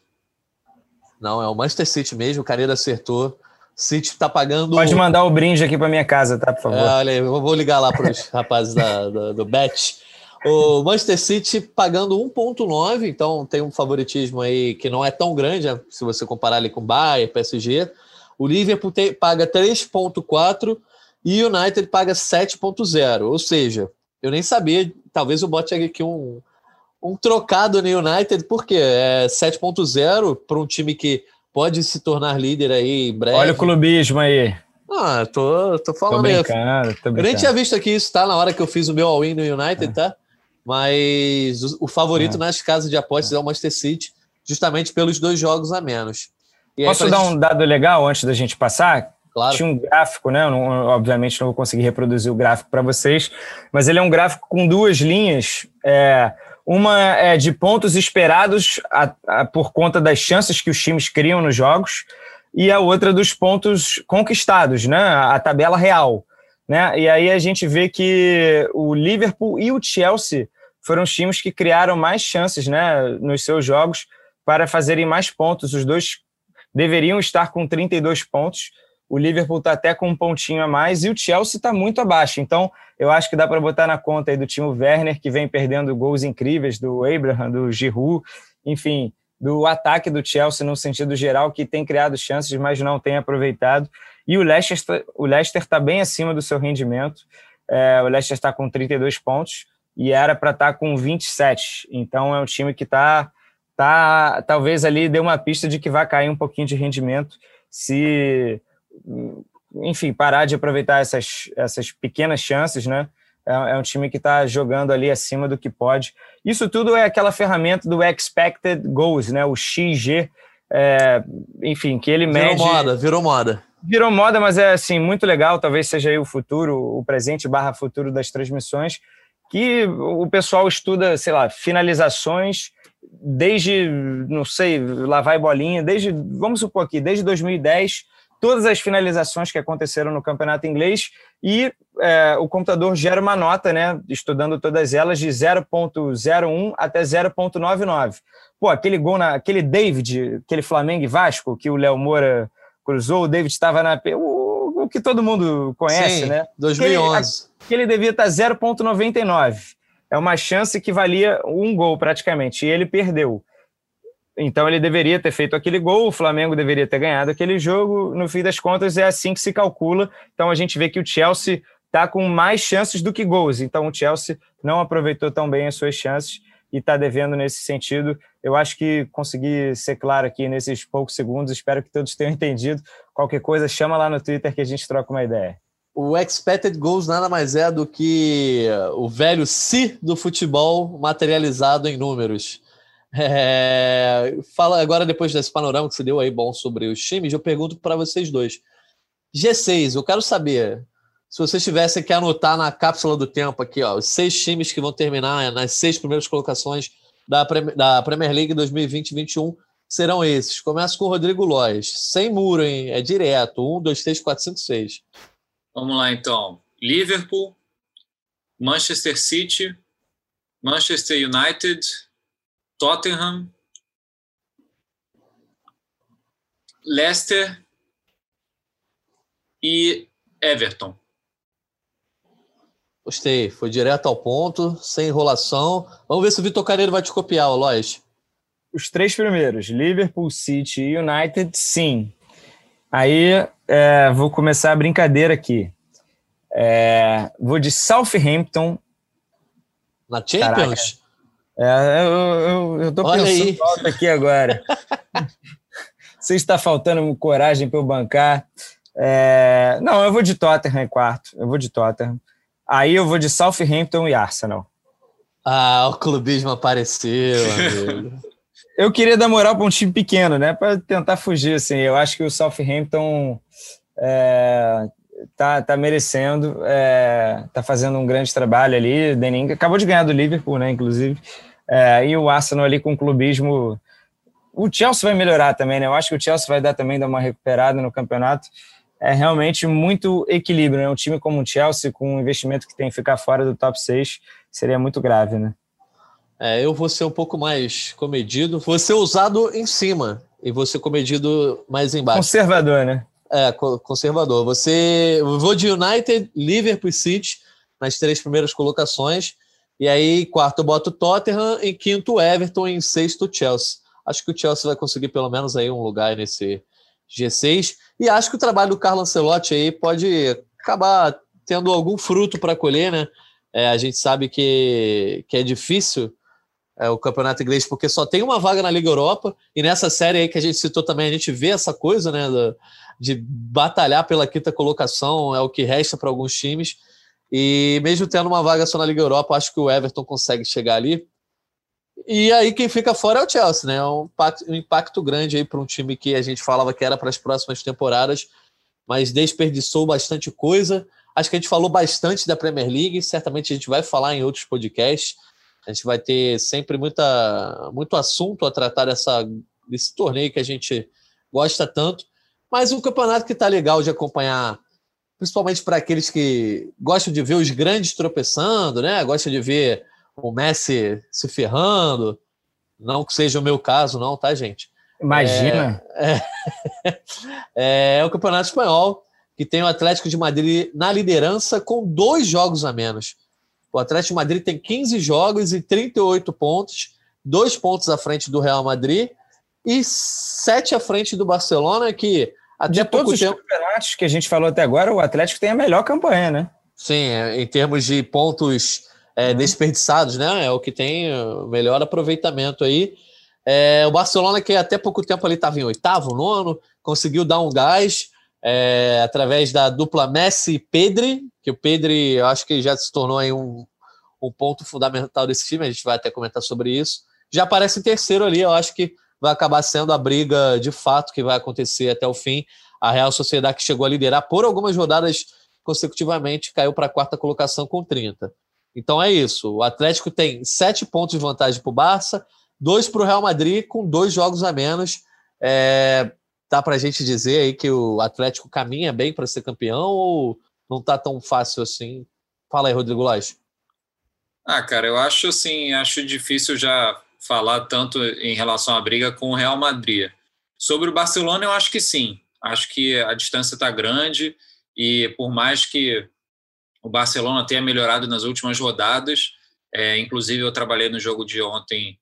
Não, é o Manchester City mesmo, o Careira acertou. City está pagando. Pode mandar o brinde aqui para minha casa, tá, por favor? É, olha aí, eu vou ligar lá para os rapazes da, da, do Bet. O Manchester City pagando 1,9, então tem um favoritismo aí que não é tão grande, né, se você comparar ali com Bayern, PSG. O Liverpool tem, paga 3,4 e o United paga 7,0. Ou seja, eu nem sabia, talvez eu bote aqui um, um trocado no United, porque é 7.0 para um time que pode se tornar líder aí em breve. Olha o clubismo aí. Ah, tô, tô falando tô brincando, tô brincando. Eu nem tinha visto aqui isso, tá? Na hora que eu fiz o meu all-in no United, é. tá? Mas o, o favorito é. nas casas de apostas é. é o Manchester City, justamente pelos dois jogos a menos. E Posso dar gente... um dado legal antes da gente passar? Claro. Tinha um gráfico, né? Não, obviamente não vou conseguir reproduzir o gráfico para vocês, mas ele é um gráfico com duas linhas. É, uma é de pontos esperados a, a, por conta das chances que os times criam nos jogos, e a outra dos pontos conquistados, né? A, a tabela real. Né? E aí a gente vê que o Liverpool e o Chelsea foram os times que criaram mais chances né, nos seus jogos para fazerem mais pontos. Os dois deveriam estar com 32 pontos. O Liverpool está até com um pontinho a mais e o Chelsea está muito abaixo. Então, eu acho que dá para botar na conta aí do time Werner, que vem perdendo gols incríveis, do Abraham, do Giroud, enfim, do ataque do Chelsea no sentido geral, que tem criado chances, mas não tem aproveitado. E o Leicester o Leicester está bem acima do seu rendimento. É, o Leicester está com 32 pontos e era para estar tá com 27. Então é um time que está tá, talvez ali deu uma pista de que vai cair um pouquinho de rendimento se enfim, parar de aproveitar essas, essas pequenas chances, né? É, é um time que está jogando ali acima do que pode. Isso tudo é aquela ferramenta do expected goals, né? O XG, é, enfim, que ele mede. Virou moda, virou moda. Virou moda, mas é assim muito legal. Talvez seja aí o futuro, o presente barra futuro das transmissões, que o pessoal estuda, sei lá, finalizações desde, não sei, lá vai bolinha, desde, vamos supor aqui, desde 2010 todas as finalizações que aconteceram no campeonato inglês e é, o computador gera uma nota, né, estudando todas elas, de 0.01 até 0.99. Pô, aquele gol, na, aquele David, aquele Flamengo e Vasco, que o Léo Moura cruzou, o David estava na. O, o, que todo mundo conhece, Sim, né? 2011. Que ele, devia estar 0,99. É uma chance que valia um gol praticamente, e ele perdeu. Então ele deveria ter feito aquele gol, o Flamengo deveria ter ganhado aquele jogo. No fim das contas, é assim que se calcula. Então a gente vê que o Chelsea está com mais chances do que gols. Então o Chelsea não aproveitou tão bem as suas chances e está devendo nesse sentido. Eu acho que consegui ser claro aqui nesses poucos segundos. Espero que todos tenham entendido. Qualquer coisa, chama lá no Twitter que a gente troca uma ideia. O expected goals nada mais é do que o velho si do futebol materializado em números. É, fala agora, depois desse panorama que você deu aí bom sobre os times, eu pergunto para vocês dois. G6, eu quero saber se vocês tivessem que anotar na cápsula do tempo aqui, ó, os seis times que vão terminar nas seis primeiras colocações da, da Premier League 2020-21 serão esses. Começa com o Rodrigo Lois. Sem muro, hein? É direto. Um, dois, três, quatro, cinco, seis. Vamos lá, então. Liverpool, Manchester City, Manchester United, Tottenham, Leicester e Everton. Gostei, foi direto ao ponto, sem enrolação. Vamos ver se o Vitor Careiro vai te copiar, Lois. Os três primeiros, Liverpool, City e United, sim. Aí é, vou começar a brincadeira aqui. É, vou de Southampton. Na Champions? É, eu, eu, eu tô Olha pensando aí. aqui agora. se está faltando coragem para eu bancar. É... Não, eu vou de Tottenham em quarto. Eu vou de Tottenham. Aí eu vou de Southampton e Arsenal. Ah, o clubismo apareceu, amigo. eu queria dar moral para um time pequeno, né? Para tentar fugir, assim. Eu acho que o Southampton é, tá, tá merecendo, é, tá fazendo um grande trabalho ali. Dening acabou de ganhar do Liverpool, né? Inclusive. É, e o Arsenal ali com o clubismo. O Chelsea vai melhorar também, né? Eu acho que o Chelsea vai dar também dar uma recuperada no campeonato. É realmente muito equilíbrio, né? Um time como o Chelsea, com um investimento que tem que ficar fora do top 6, seria muito grave, né? É, eu vou ser um pouco mais comedido. Vou ser usado em cima e vou ser comedido mais embaixo. Conservador, né? É, conservador. Você. Vou de United, Liverpool City nas três primeiras colocações. E aí, quarto, eu boto Tottenham, em quinto, Everton, em sexto, Chelsea. Acho que o Chelsea vai conseguir pelo menos aí um lugar nesse G6. E acho que o trabalho do Carlo Ancelotti aí pode acabar tendo algum fruto para colher, né? É, a gente sabe que, que é difícil é, o campeonato inglês porque só tem uma vaga na Liga Europa. E nessa série aí que a gente citou também, a gente vê essa coisa, né? De batalhar pela quinta colocação, é o que resta para alguns times. E mesmo tendo uma vaga só na Liga Europa, acho que o Everton consegue chegar ali. E aí quem fica fora é o Chelsea, né? É um impacto, um impacto grande aí para um time que a gente falava que era para as próximas temporadas, mas desperdiçou bastante coisa. Acho que a gente falou bastante da Premier League, certamente a gente vai falar em outros podcasts. A gente vai ter sempre muita, muito assunto a tratar dessa, desse torneio que a gente gosta tanto. Mas um campeonato que está legal de acompanhar, principalmente para aqueles que gostam de ver os grandes tropeçando, né? Gostam de ver o Messi se ferrando. Não que seja o meu caso, não, tá, gente? Imagina. É, é, é o Campeonato Espanhol, que tem o Atlético de Madrid na liderança com dois jogos a menos. O Atlético de Madrid tem 15 jogos e 38 pontos, dois pontos à frente do Real Madrid e sete à frente do Barcelona, que até de todos os tempo... campeonatos que a gente falou até agora, o Atlético tem a melhor campanha, né? Sim, é, em termos de pontos é, uhum. desperdiçados, né? É o que tem o melhor aproveitamento aí. É, o Barcelona, que até pouco tempo ali estava em oitavo, nono, conseguiu dar um gás é, através da dupla Messi e Pedri, que o Pedri eu acho que já se tornou aí um, um ponto fundamental desse time, a gente vai até comentar sobre isso. Já aparece em terceiro ali, eu acho que vai acabar sendo a briga de fato que vai acontecer até o fim. A Real Sociedade, que chegou a liderar por algumas rodadas consecutivamente, caiu para a quarta colocação com 30. Então é isso. O Atlético tem sete pontos de vantagem para o Barça, dois para o Real Madrid, com dois jogos a menos. É, dá para a gente dizer aí que o Atlético caminha bem para ser campeão ou não está tão fácil assim? Fala aí, Rodrigo Lage. Ah, cara, eu acho assim, acho difícil já falar tanto em relação à briga com o Real Madrid. Sobre o Barcelona, eu acho que sim. Acho que a distância está grande e por mais que o Barcelona tenha melhorado nas últimas rodadas, é, inclusive eu trabalhei no jogo de ontem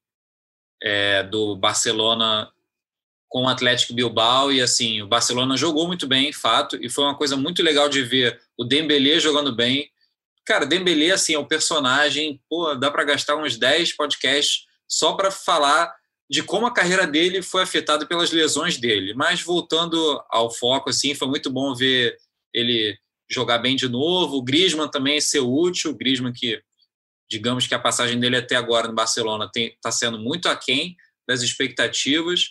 é, do Barcelona com o Atlético Bilbao e assim o Barcelona jogou muito bem, fato, e foi uma coisa muito legal de ver o Dembélé jogando bem. Cara, Dembélé assim é um personagem, pô, dá para gastar uns 10 podcasts só para falar de como a carreira dele foi afetada pelas lesões dele. Mas voltando ao foco, assim, foi muito bom ver ele jogar bem de novo. O Griezmann também ser útil. O Griezmann que, digamos que a passagem dele até agora no Barcelona está sendo muito aquém das expectativas.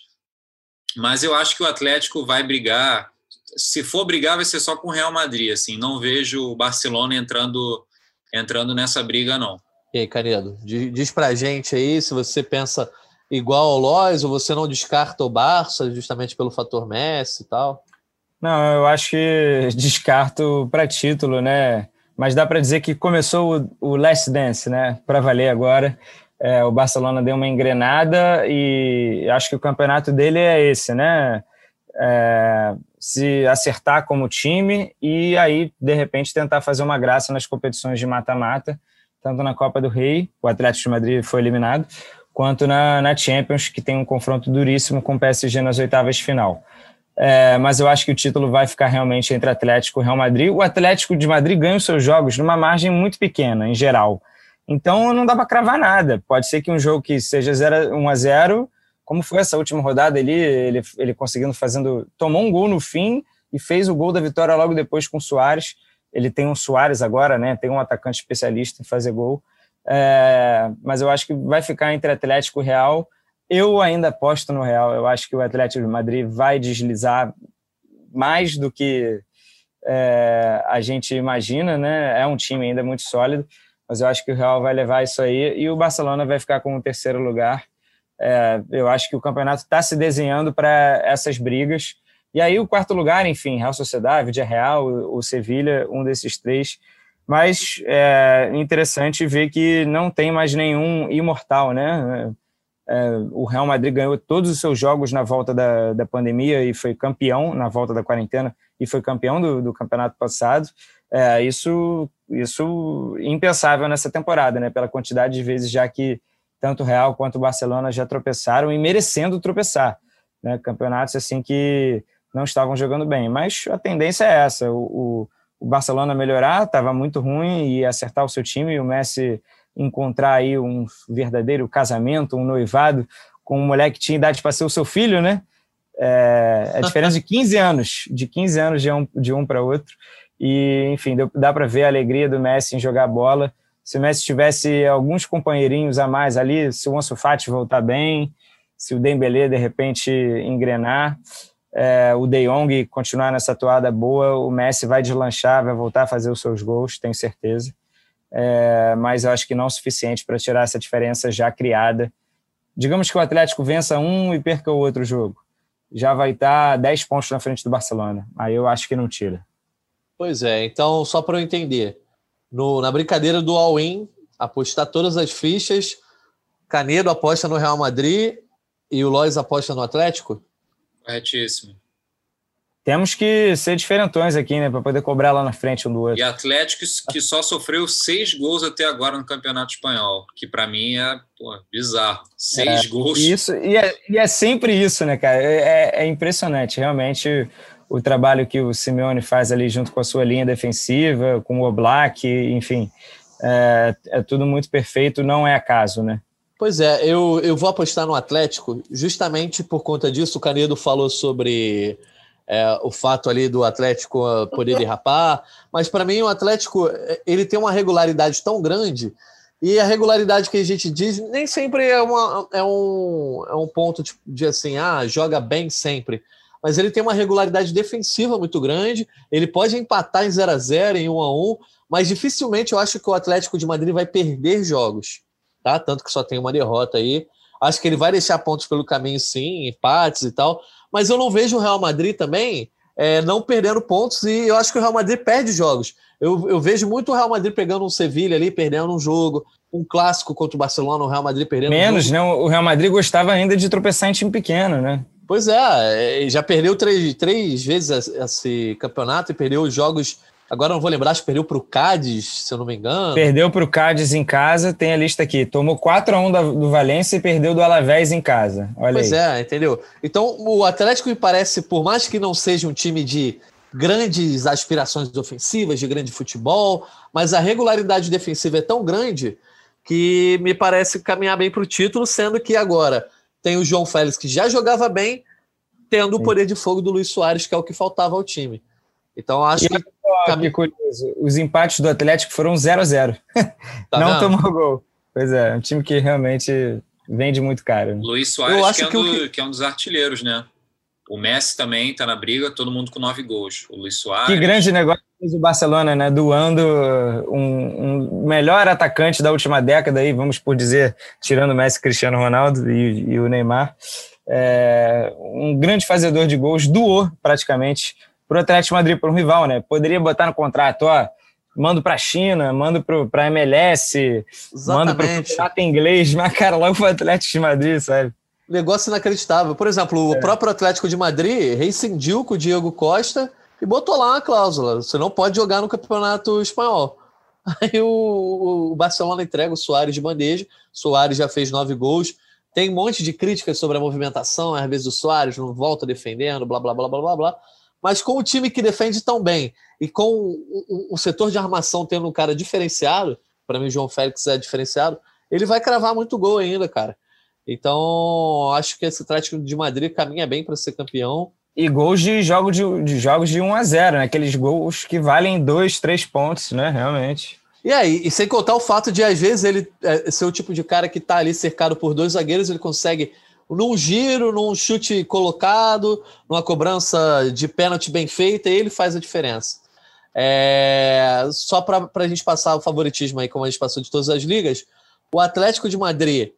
Mas eu acho que o Atlético vai brigar. Se for brigar, vai ser só com o Real Madrid. Assim, não vejo o Barcelona entrando entrando nessa briga, não. E aí, Canedo, diz pra gente aí se você pensa igual ao Lois ou você não descarta o Barça justamente pelo fator Messi e tal. Não, eu acho que descarto para título, né? Mas dá para dizer que começou o, o Last Dance, né? Para valer agora. É, o Barcelona deu uma engrenada e acho que o campeonato dele é esse, né? É, se acertar como time e aí, de repente, tentar fazer uma graça nas competições de mata-mata tanto na Copa do Rei, o Atlético de Madrid foi eliminado, quanto na, na Champions, que tem um confronto duríssimo com o PSG nas oitavas de final. É, mas eu acho que o título vai ficar realmente entre Atlético e Real Madrid. O Atlético de Madrid ganha os seus jogos numa margem muito pequena, em geral. Então não dá para cravar nada. Pode ser que um jogo que seja 0, 1 a 0 como foi essa última rodada ali, ele, ele conseguindo fazendo. Tomou um gol no fim e fez o gol da vitória logo depois com o Soares. Ele tem um Soares agora, né? Tem um atacante especialista em fazer gol. É, mas eu acho que vai ficar entre Atlético e Real. Eu ainda aposto no Real. Eu acho que o Atlético de Madrid vai deslizar mais do que é, a gente imagina, né? É um time ainda muito sólido, mas eu acho que o Real vai levar isso aí e o Barcelona vai ficar com o terceiro lugar. É, eu acho que o campeonato está se desenhando para essas brigas. E aí o quarto lugar, enfim, Real Sociedade, Vidia Real, o Sevilha, um desses três. Mas é interessante ver que não tem mais nenhum imortal, né? É, o Real Madrid ganhou todos os seus jogos na volta da, da pandemia e foi campeão na volta da quarentena e foi campeão do, do campeonato passado. É, isso, isso impensável nessa temporada, né? Pela quantidade de vezes já que tanto o Real quanto o Barcelona já tropeçaram e merecendo tropeçar, né? Campeonatos assim que não estavam jogando bem. Mas a tendência é essa: o, o, o Barcelona melhorar, estava muito ruim e acertar o seu time, e o Messi encontrar aí um verdadeiro casamento, um noivado com um moleque que tinha idade para ser o seu filho, né? É, a diferença de 15 anos, de 15 anos de um, de um para outro. E, enfim, dá para ver a alegria do Messi em jogar bola. Se o Messi tivesse alguns companheirinhos a mais ali, se o Ansu Fati voltar bem, se o Dembélé de repente engrenar, é, o De Jong continuar nessa toada boa, o Messi vai deslanchar, vai voltar a fazer os seus gols, tenho certeza é, mas eu acho que não o suficiente para tirar essa diferença já criada. Digamos que o Atlético vença um e perca o outro jogo. Já vai estar 10 pontos na frente do Barcelona. Aí eu acho que não tira. Pois é, então, só para eu entender, no, na brincadeira do all-in, apostar todas as fichas, Canedo aposta no Real Madrid e o Lois aposta no Atlético? Corretíssimo. Temos que ser diferentões aqui, né? Para poder cobrar lá na frente um do outro. E Atlético que só sofreu seis gols até agora no Campeonato Espanhol, que para mim é pô, bizarro. Seis é, gols. Isso, e é, e é, sempre isso, né, cara? É, é, é, impressionante. Realmente, o trabalho que o Simeone faz ali junto com a sua linha defensiva, com o Oblak, enfim, é, é tudo muito perfeito, não é acaso, né? Pois é, eu, eu vou apostar no Atlético justamente por conta disso. O Canedo falou sobre é, o fato ali do Atlético poder derrapar, mas para mim o Atlético ele tem uma regularidade tão grande e a regularidade que a gente diz nem sempre é, uma, é, um, é um ponto de, de assim, ah, joga bem sempre. Mas ele tem uma regularidade defensiva muito grande, ele pode empatar em 0 a 0 em 1 a 1 mas dificilmente eu acho que o Atlético de Madrid vai perder jogos, tá? Tanto que só tem uma derrota aí. Acho que ele vai deixar pontos pelo caminho, sim, empates e tal, mas eu não vejo o Real Madrid também é, não perdendo pontos e eu acho que o Real Madrid perde jogos. Eu, eu vejo muito o Real Madrid pegando um Sevilha ali, perdendo um jogo, um clássico contra o Barcelona, o Real Madrid perdendo Menos, um né? O Real Madrid gostava ainda de tropeçar em time pequeno, né? Pois é, é já perdeu três, três vezes esse campeonato e perdeu os jogos Agora não vou lembrar, acho que perdeu para o Cádiz, se eu não me engano. Perdeu para o Cádiz em casa, tem a lista aqui. Tomou 4 a 1 do Valência e perdeu do Alavés em casa. Olha pois aí. é, entendeu? Então o Atlético me parece, por mais que não seja um time de grandes aspirações ofensivas, de grande futebol, mas a regularidade defensiva é tão grande que me parece caminhar bem para o título, sendo que agora tem o João Félix que já jogava bem, tendo o poder de fogo do Luiz Soares, que é o que faltava ao time. Então acho e que que curioso. Os empates do Atlético foram 0 a 0 tá Não vendo? tomou gol. Pois é, um time que realmente vende muito caro. Né? Luiz Soares, Eu acho que, é um que, do, que é um dos artilheiros, né? O Messi também está na briga, todo mundo com nove gols. O Luiz Soares. Que grande negócio fez o Barcelona, né? Doando um, um, melhor atacante da última década, aí, vamos por dizer, tirando o Messi, Cristiano Ronaldo e, e o Neymar. É, um grande fazedor de gols, doou praticamente para o Atlético Madrid, para um rival, né? Poderia botar no contrato, ó, mando para a China, mando para a MLS, Exatamente. mando para o inglês, mas, cara, logo para o Atlético de Madrid, sabe? Negócio inacreditável. Por exemplo, é. o próprio Atlético de Madrid rescindiu com o Diego Costa e botou lá uma cláusula: você não pode jogar no campeonato espanhol. Aí o, o Barcelona entrega o Soares de bandeja. Soares já fez nove gols. Tem um monte de críticas sobre a movimentação, às vezes o Soares não volta defendendo, blá blá blá blá blá blá mas com o time que defende tão bem e com o, o, o setor de armação tendo um cara diferenciado, para mim o João Félix é diferenciado, ele vai cravar muito gol ainda, cara. Então, acho que esse Atlético de Madrid caminha bem para ser campeão. E gols de, jogo de, de jogos de 1 a 0 né? Aqueles gols que valem dois, três pontos, né? Realmente. E aí, e sem contar o fato de, às vezes, ele é, ser o tipo de cara que está ali cercado por dois zagueiros, ele consegue, num giro, num chute colocado, numa cobrança de pênalti bem feita, ele faz a diferença. É, só para a gente passar o favoritismo aí, como a gente passou de todas as ligas, o Atlético de Madrid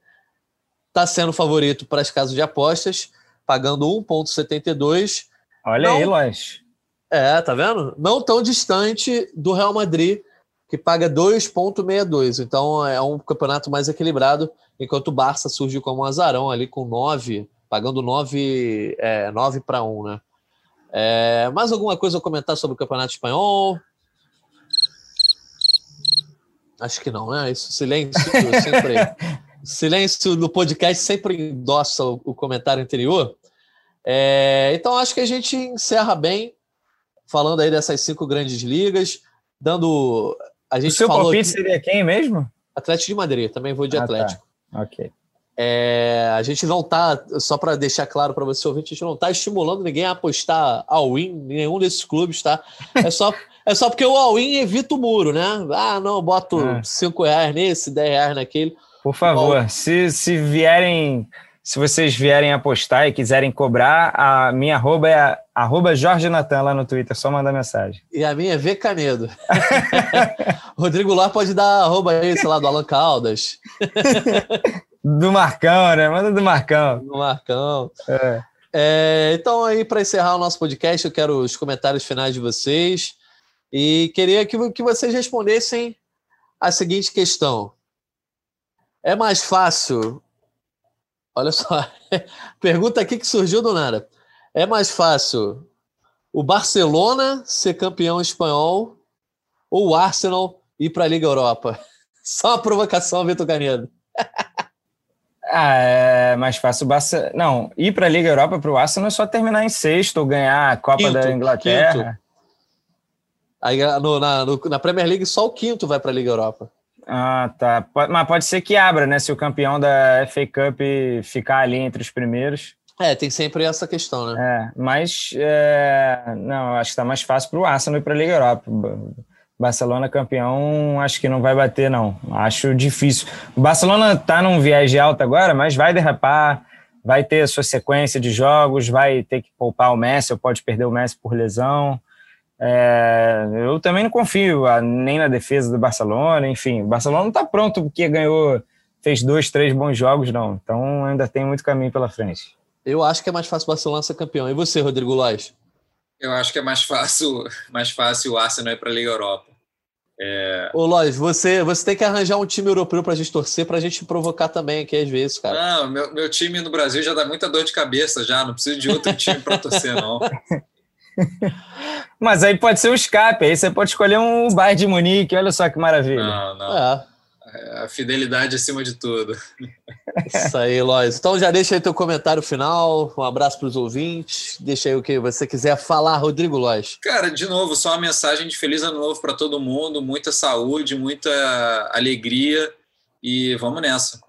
está sendo favorito para as casas de apostas, pagando 1,72. Olha Não, aí, Lois. É, tá vendo? Não tão distante do Real Madrid, que paga 2,62. Então é um campeonato mais equilibrado, enquanto o Barça surgiu como um azarão ali com 9, pagando 9, é, 9 para 1, né? É, mais alguma coisa a comentar sobre o Campeonato Espanhol? Acho que não, né? Isso, silêncio sempre. silêncio no podcast sempre endossa o, o comentário anterior. É, então acho que a gente encerra bem, falando aí dessas cinco grandes ligas, dando. A gente o seu palpite aqui, seria quem mesmo? Atlético de Madrid, também vou de ah, tá. Atlético. Tá. Ok. É, a gente não tá, só para deixar claro para você ouvir, a gente não está estimulando ninguém a apostar all-in nenhum desses clubes, tá? É só, é só porque o all-in evita o muro, né? Ah, não, boto 5 é. reais nesse, 10 reais naquele. Por favor, se, se vierem, se vocês vierem apostar e quiserem cobrar, a minha arroba é arroba Jorge Natan lá no Twitter, só mandar mensagem. E a minha é V Canedo. Rodrigo Ló pode dar arroba aí, sei lá, do Alan Caldas. Do Marcão, né? Manda do Marcão. Do Marcão. É. É, então, aí, para encerrar o nosso podcast, eu quero os comentários finais de vocês. E queria que, que vocês respondessem a seguinte questão: É mais fácil. Olha só, pergunta aqui que surgiu do nada. É mais fácil o Barcelona ser campeão espanhol ou o Arsenal ir para a Liga Europa? Só uma provocação, Vitor Canedo. Ah, é mais fácil o Barça. Não, ir para a Liga Europa para o Arsenal é só terminar em sexto ou ganhar a Copa quinto, da Inglaterra. Quinto. Aí no, na, no, na Premier League só o quinto vai para a Liga Europa. Ah, tá. Mas pode ser que abra, né? Se o campeão da FA Cup ficar ali entre os primeiros. É, tem sempre essa questão, né? É, mas é... não, acho que está mais fácil para o Arsenal ir para a Liga Europa. Barcelona campeão, acho que não vai bater, não. Acho difícil. O Barcelona está num viés alta agora, mas vai derrapar, vai ter a sua sequência de jogos, vai ter que poupar o Messi, ou pode perder o Messi por lesão. É, eu também não confio nem na defesa do Barcelona, enfim. O Barcelona não está pronto porque ganhou, fez dois, três bons jogos, não. Então ainda tem muito caminho pela frente. Eu acho que é mais fácil o Barcelona ser campeão. E você, Rodrigo Lage? Eu acho que é mais fácil, mais fácil o Arsenal ir para a Liga Europa. É... Ô, Lois, você, você tem que arranjar um time europeu para a gente torcer, para a gente provocar também aqui às vezes, cara. Não, meu, meu time no Brasil já dá muita dor de cabeça já, não preciso de outro time para torcer, não. Mas aí pode ser o escape, aí você pode escolher um Bayern de Munique, olha só que maravilha. Não, não. É. É, a fidelidade acima de tudo. Isso aí, Lois. Então já deixa aí teu comentário final, um abraço para os ouvintes, deixa aí o que você quiser falar, Rodrigo Lois. Cara, de novo, só uma mensagem de feliz ano novo para todo mundo, muita saúde, muita alegria e vamos nessa.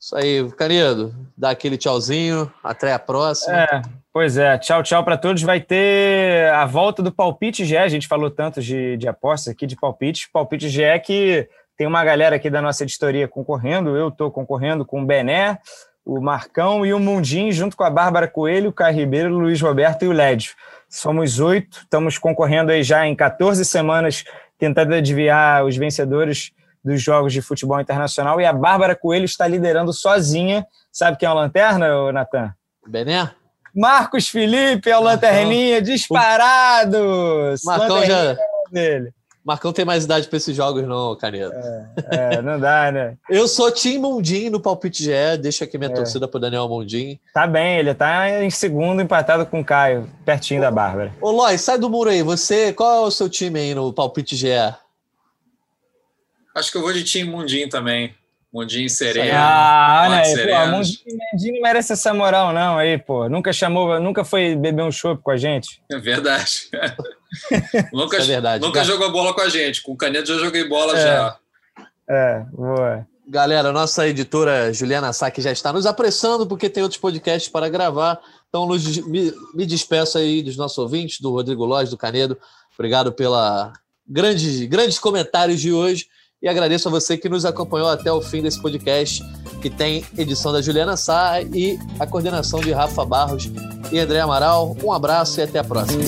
Isso aí, querido, dá aquele tchauzinho, até a próxima. É, pois é, tchau, tchau para todos. Vai ter a volta do Palpite GE, a gente falou tanto de, de apostas aqui, de palpite. Palpite GE que tem uma galera aqui da nossa editoria concorrendo. Eu estou concorrendo com o Bené, o Marcão e o Mundim, junto com a Bárbara Coelho, o Caio Ribeiro, o Luiz Roberto e o Lédio. Somos oito, estamos concorrendo aí já em 14 semanas, tentando adivinhar os vencedores dos jogos de futebol internacional. E a Bárbara Coelho está liderando sozinha. Sabe quem é o Lanterna, Natan? Bené? Marcos Felipe é o Lanterninha, disparado! Marcão já... Dele. Marcão tem mais idade para esses jogos, não, Canedo. É, é, não dá, né? Eu sou Tim Mundim no palpite GE, deixa aqui minha é. torcida pro Daniel Mundim. Tá bem, ele tá em segundo, empatado com o Caio, pertinho ô, da Bárbara. Ô, Lois, sai do muro aí. Você, qual é o seu time aí no palpite GE? Acho que eu vou de Tim Mundim também. Mundinho sereno. Ah, olha aí, pô, Mundinho não merece essa moral, não, aí, pô. Nunca chamou, nunca foi beber um chopp com a gente. É verdade. nunca, é verdade. Nunca jogou bola com a gente. Com o Canedo já joguei bola é. já. É, boa. Galera, nossa editora Juliana Sá já está nos apressando porque tem outros podcasts para gravar. Então, me, me, despeço aí dos nossos ouvintes, do Rodrigo Lóis, do Canedo. Obrigado pela grandes, grandes comentários de hoje e agradeço a você que nos acompanhou até o fim desse podcast, que tem edição da Juliana Sá e a coordenação de Rafa Barros e André Amaral. Um abraço e até a próxima.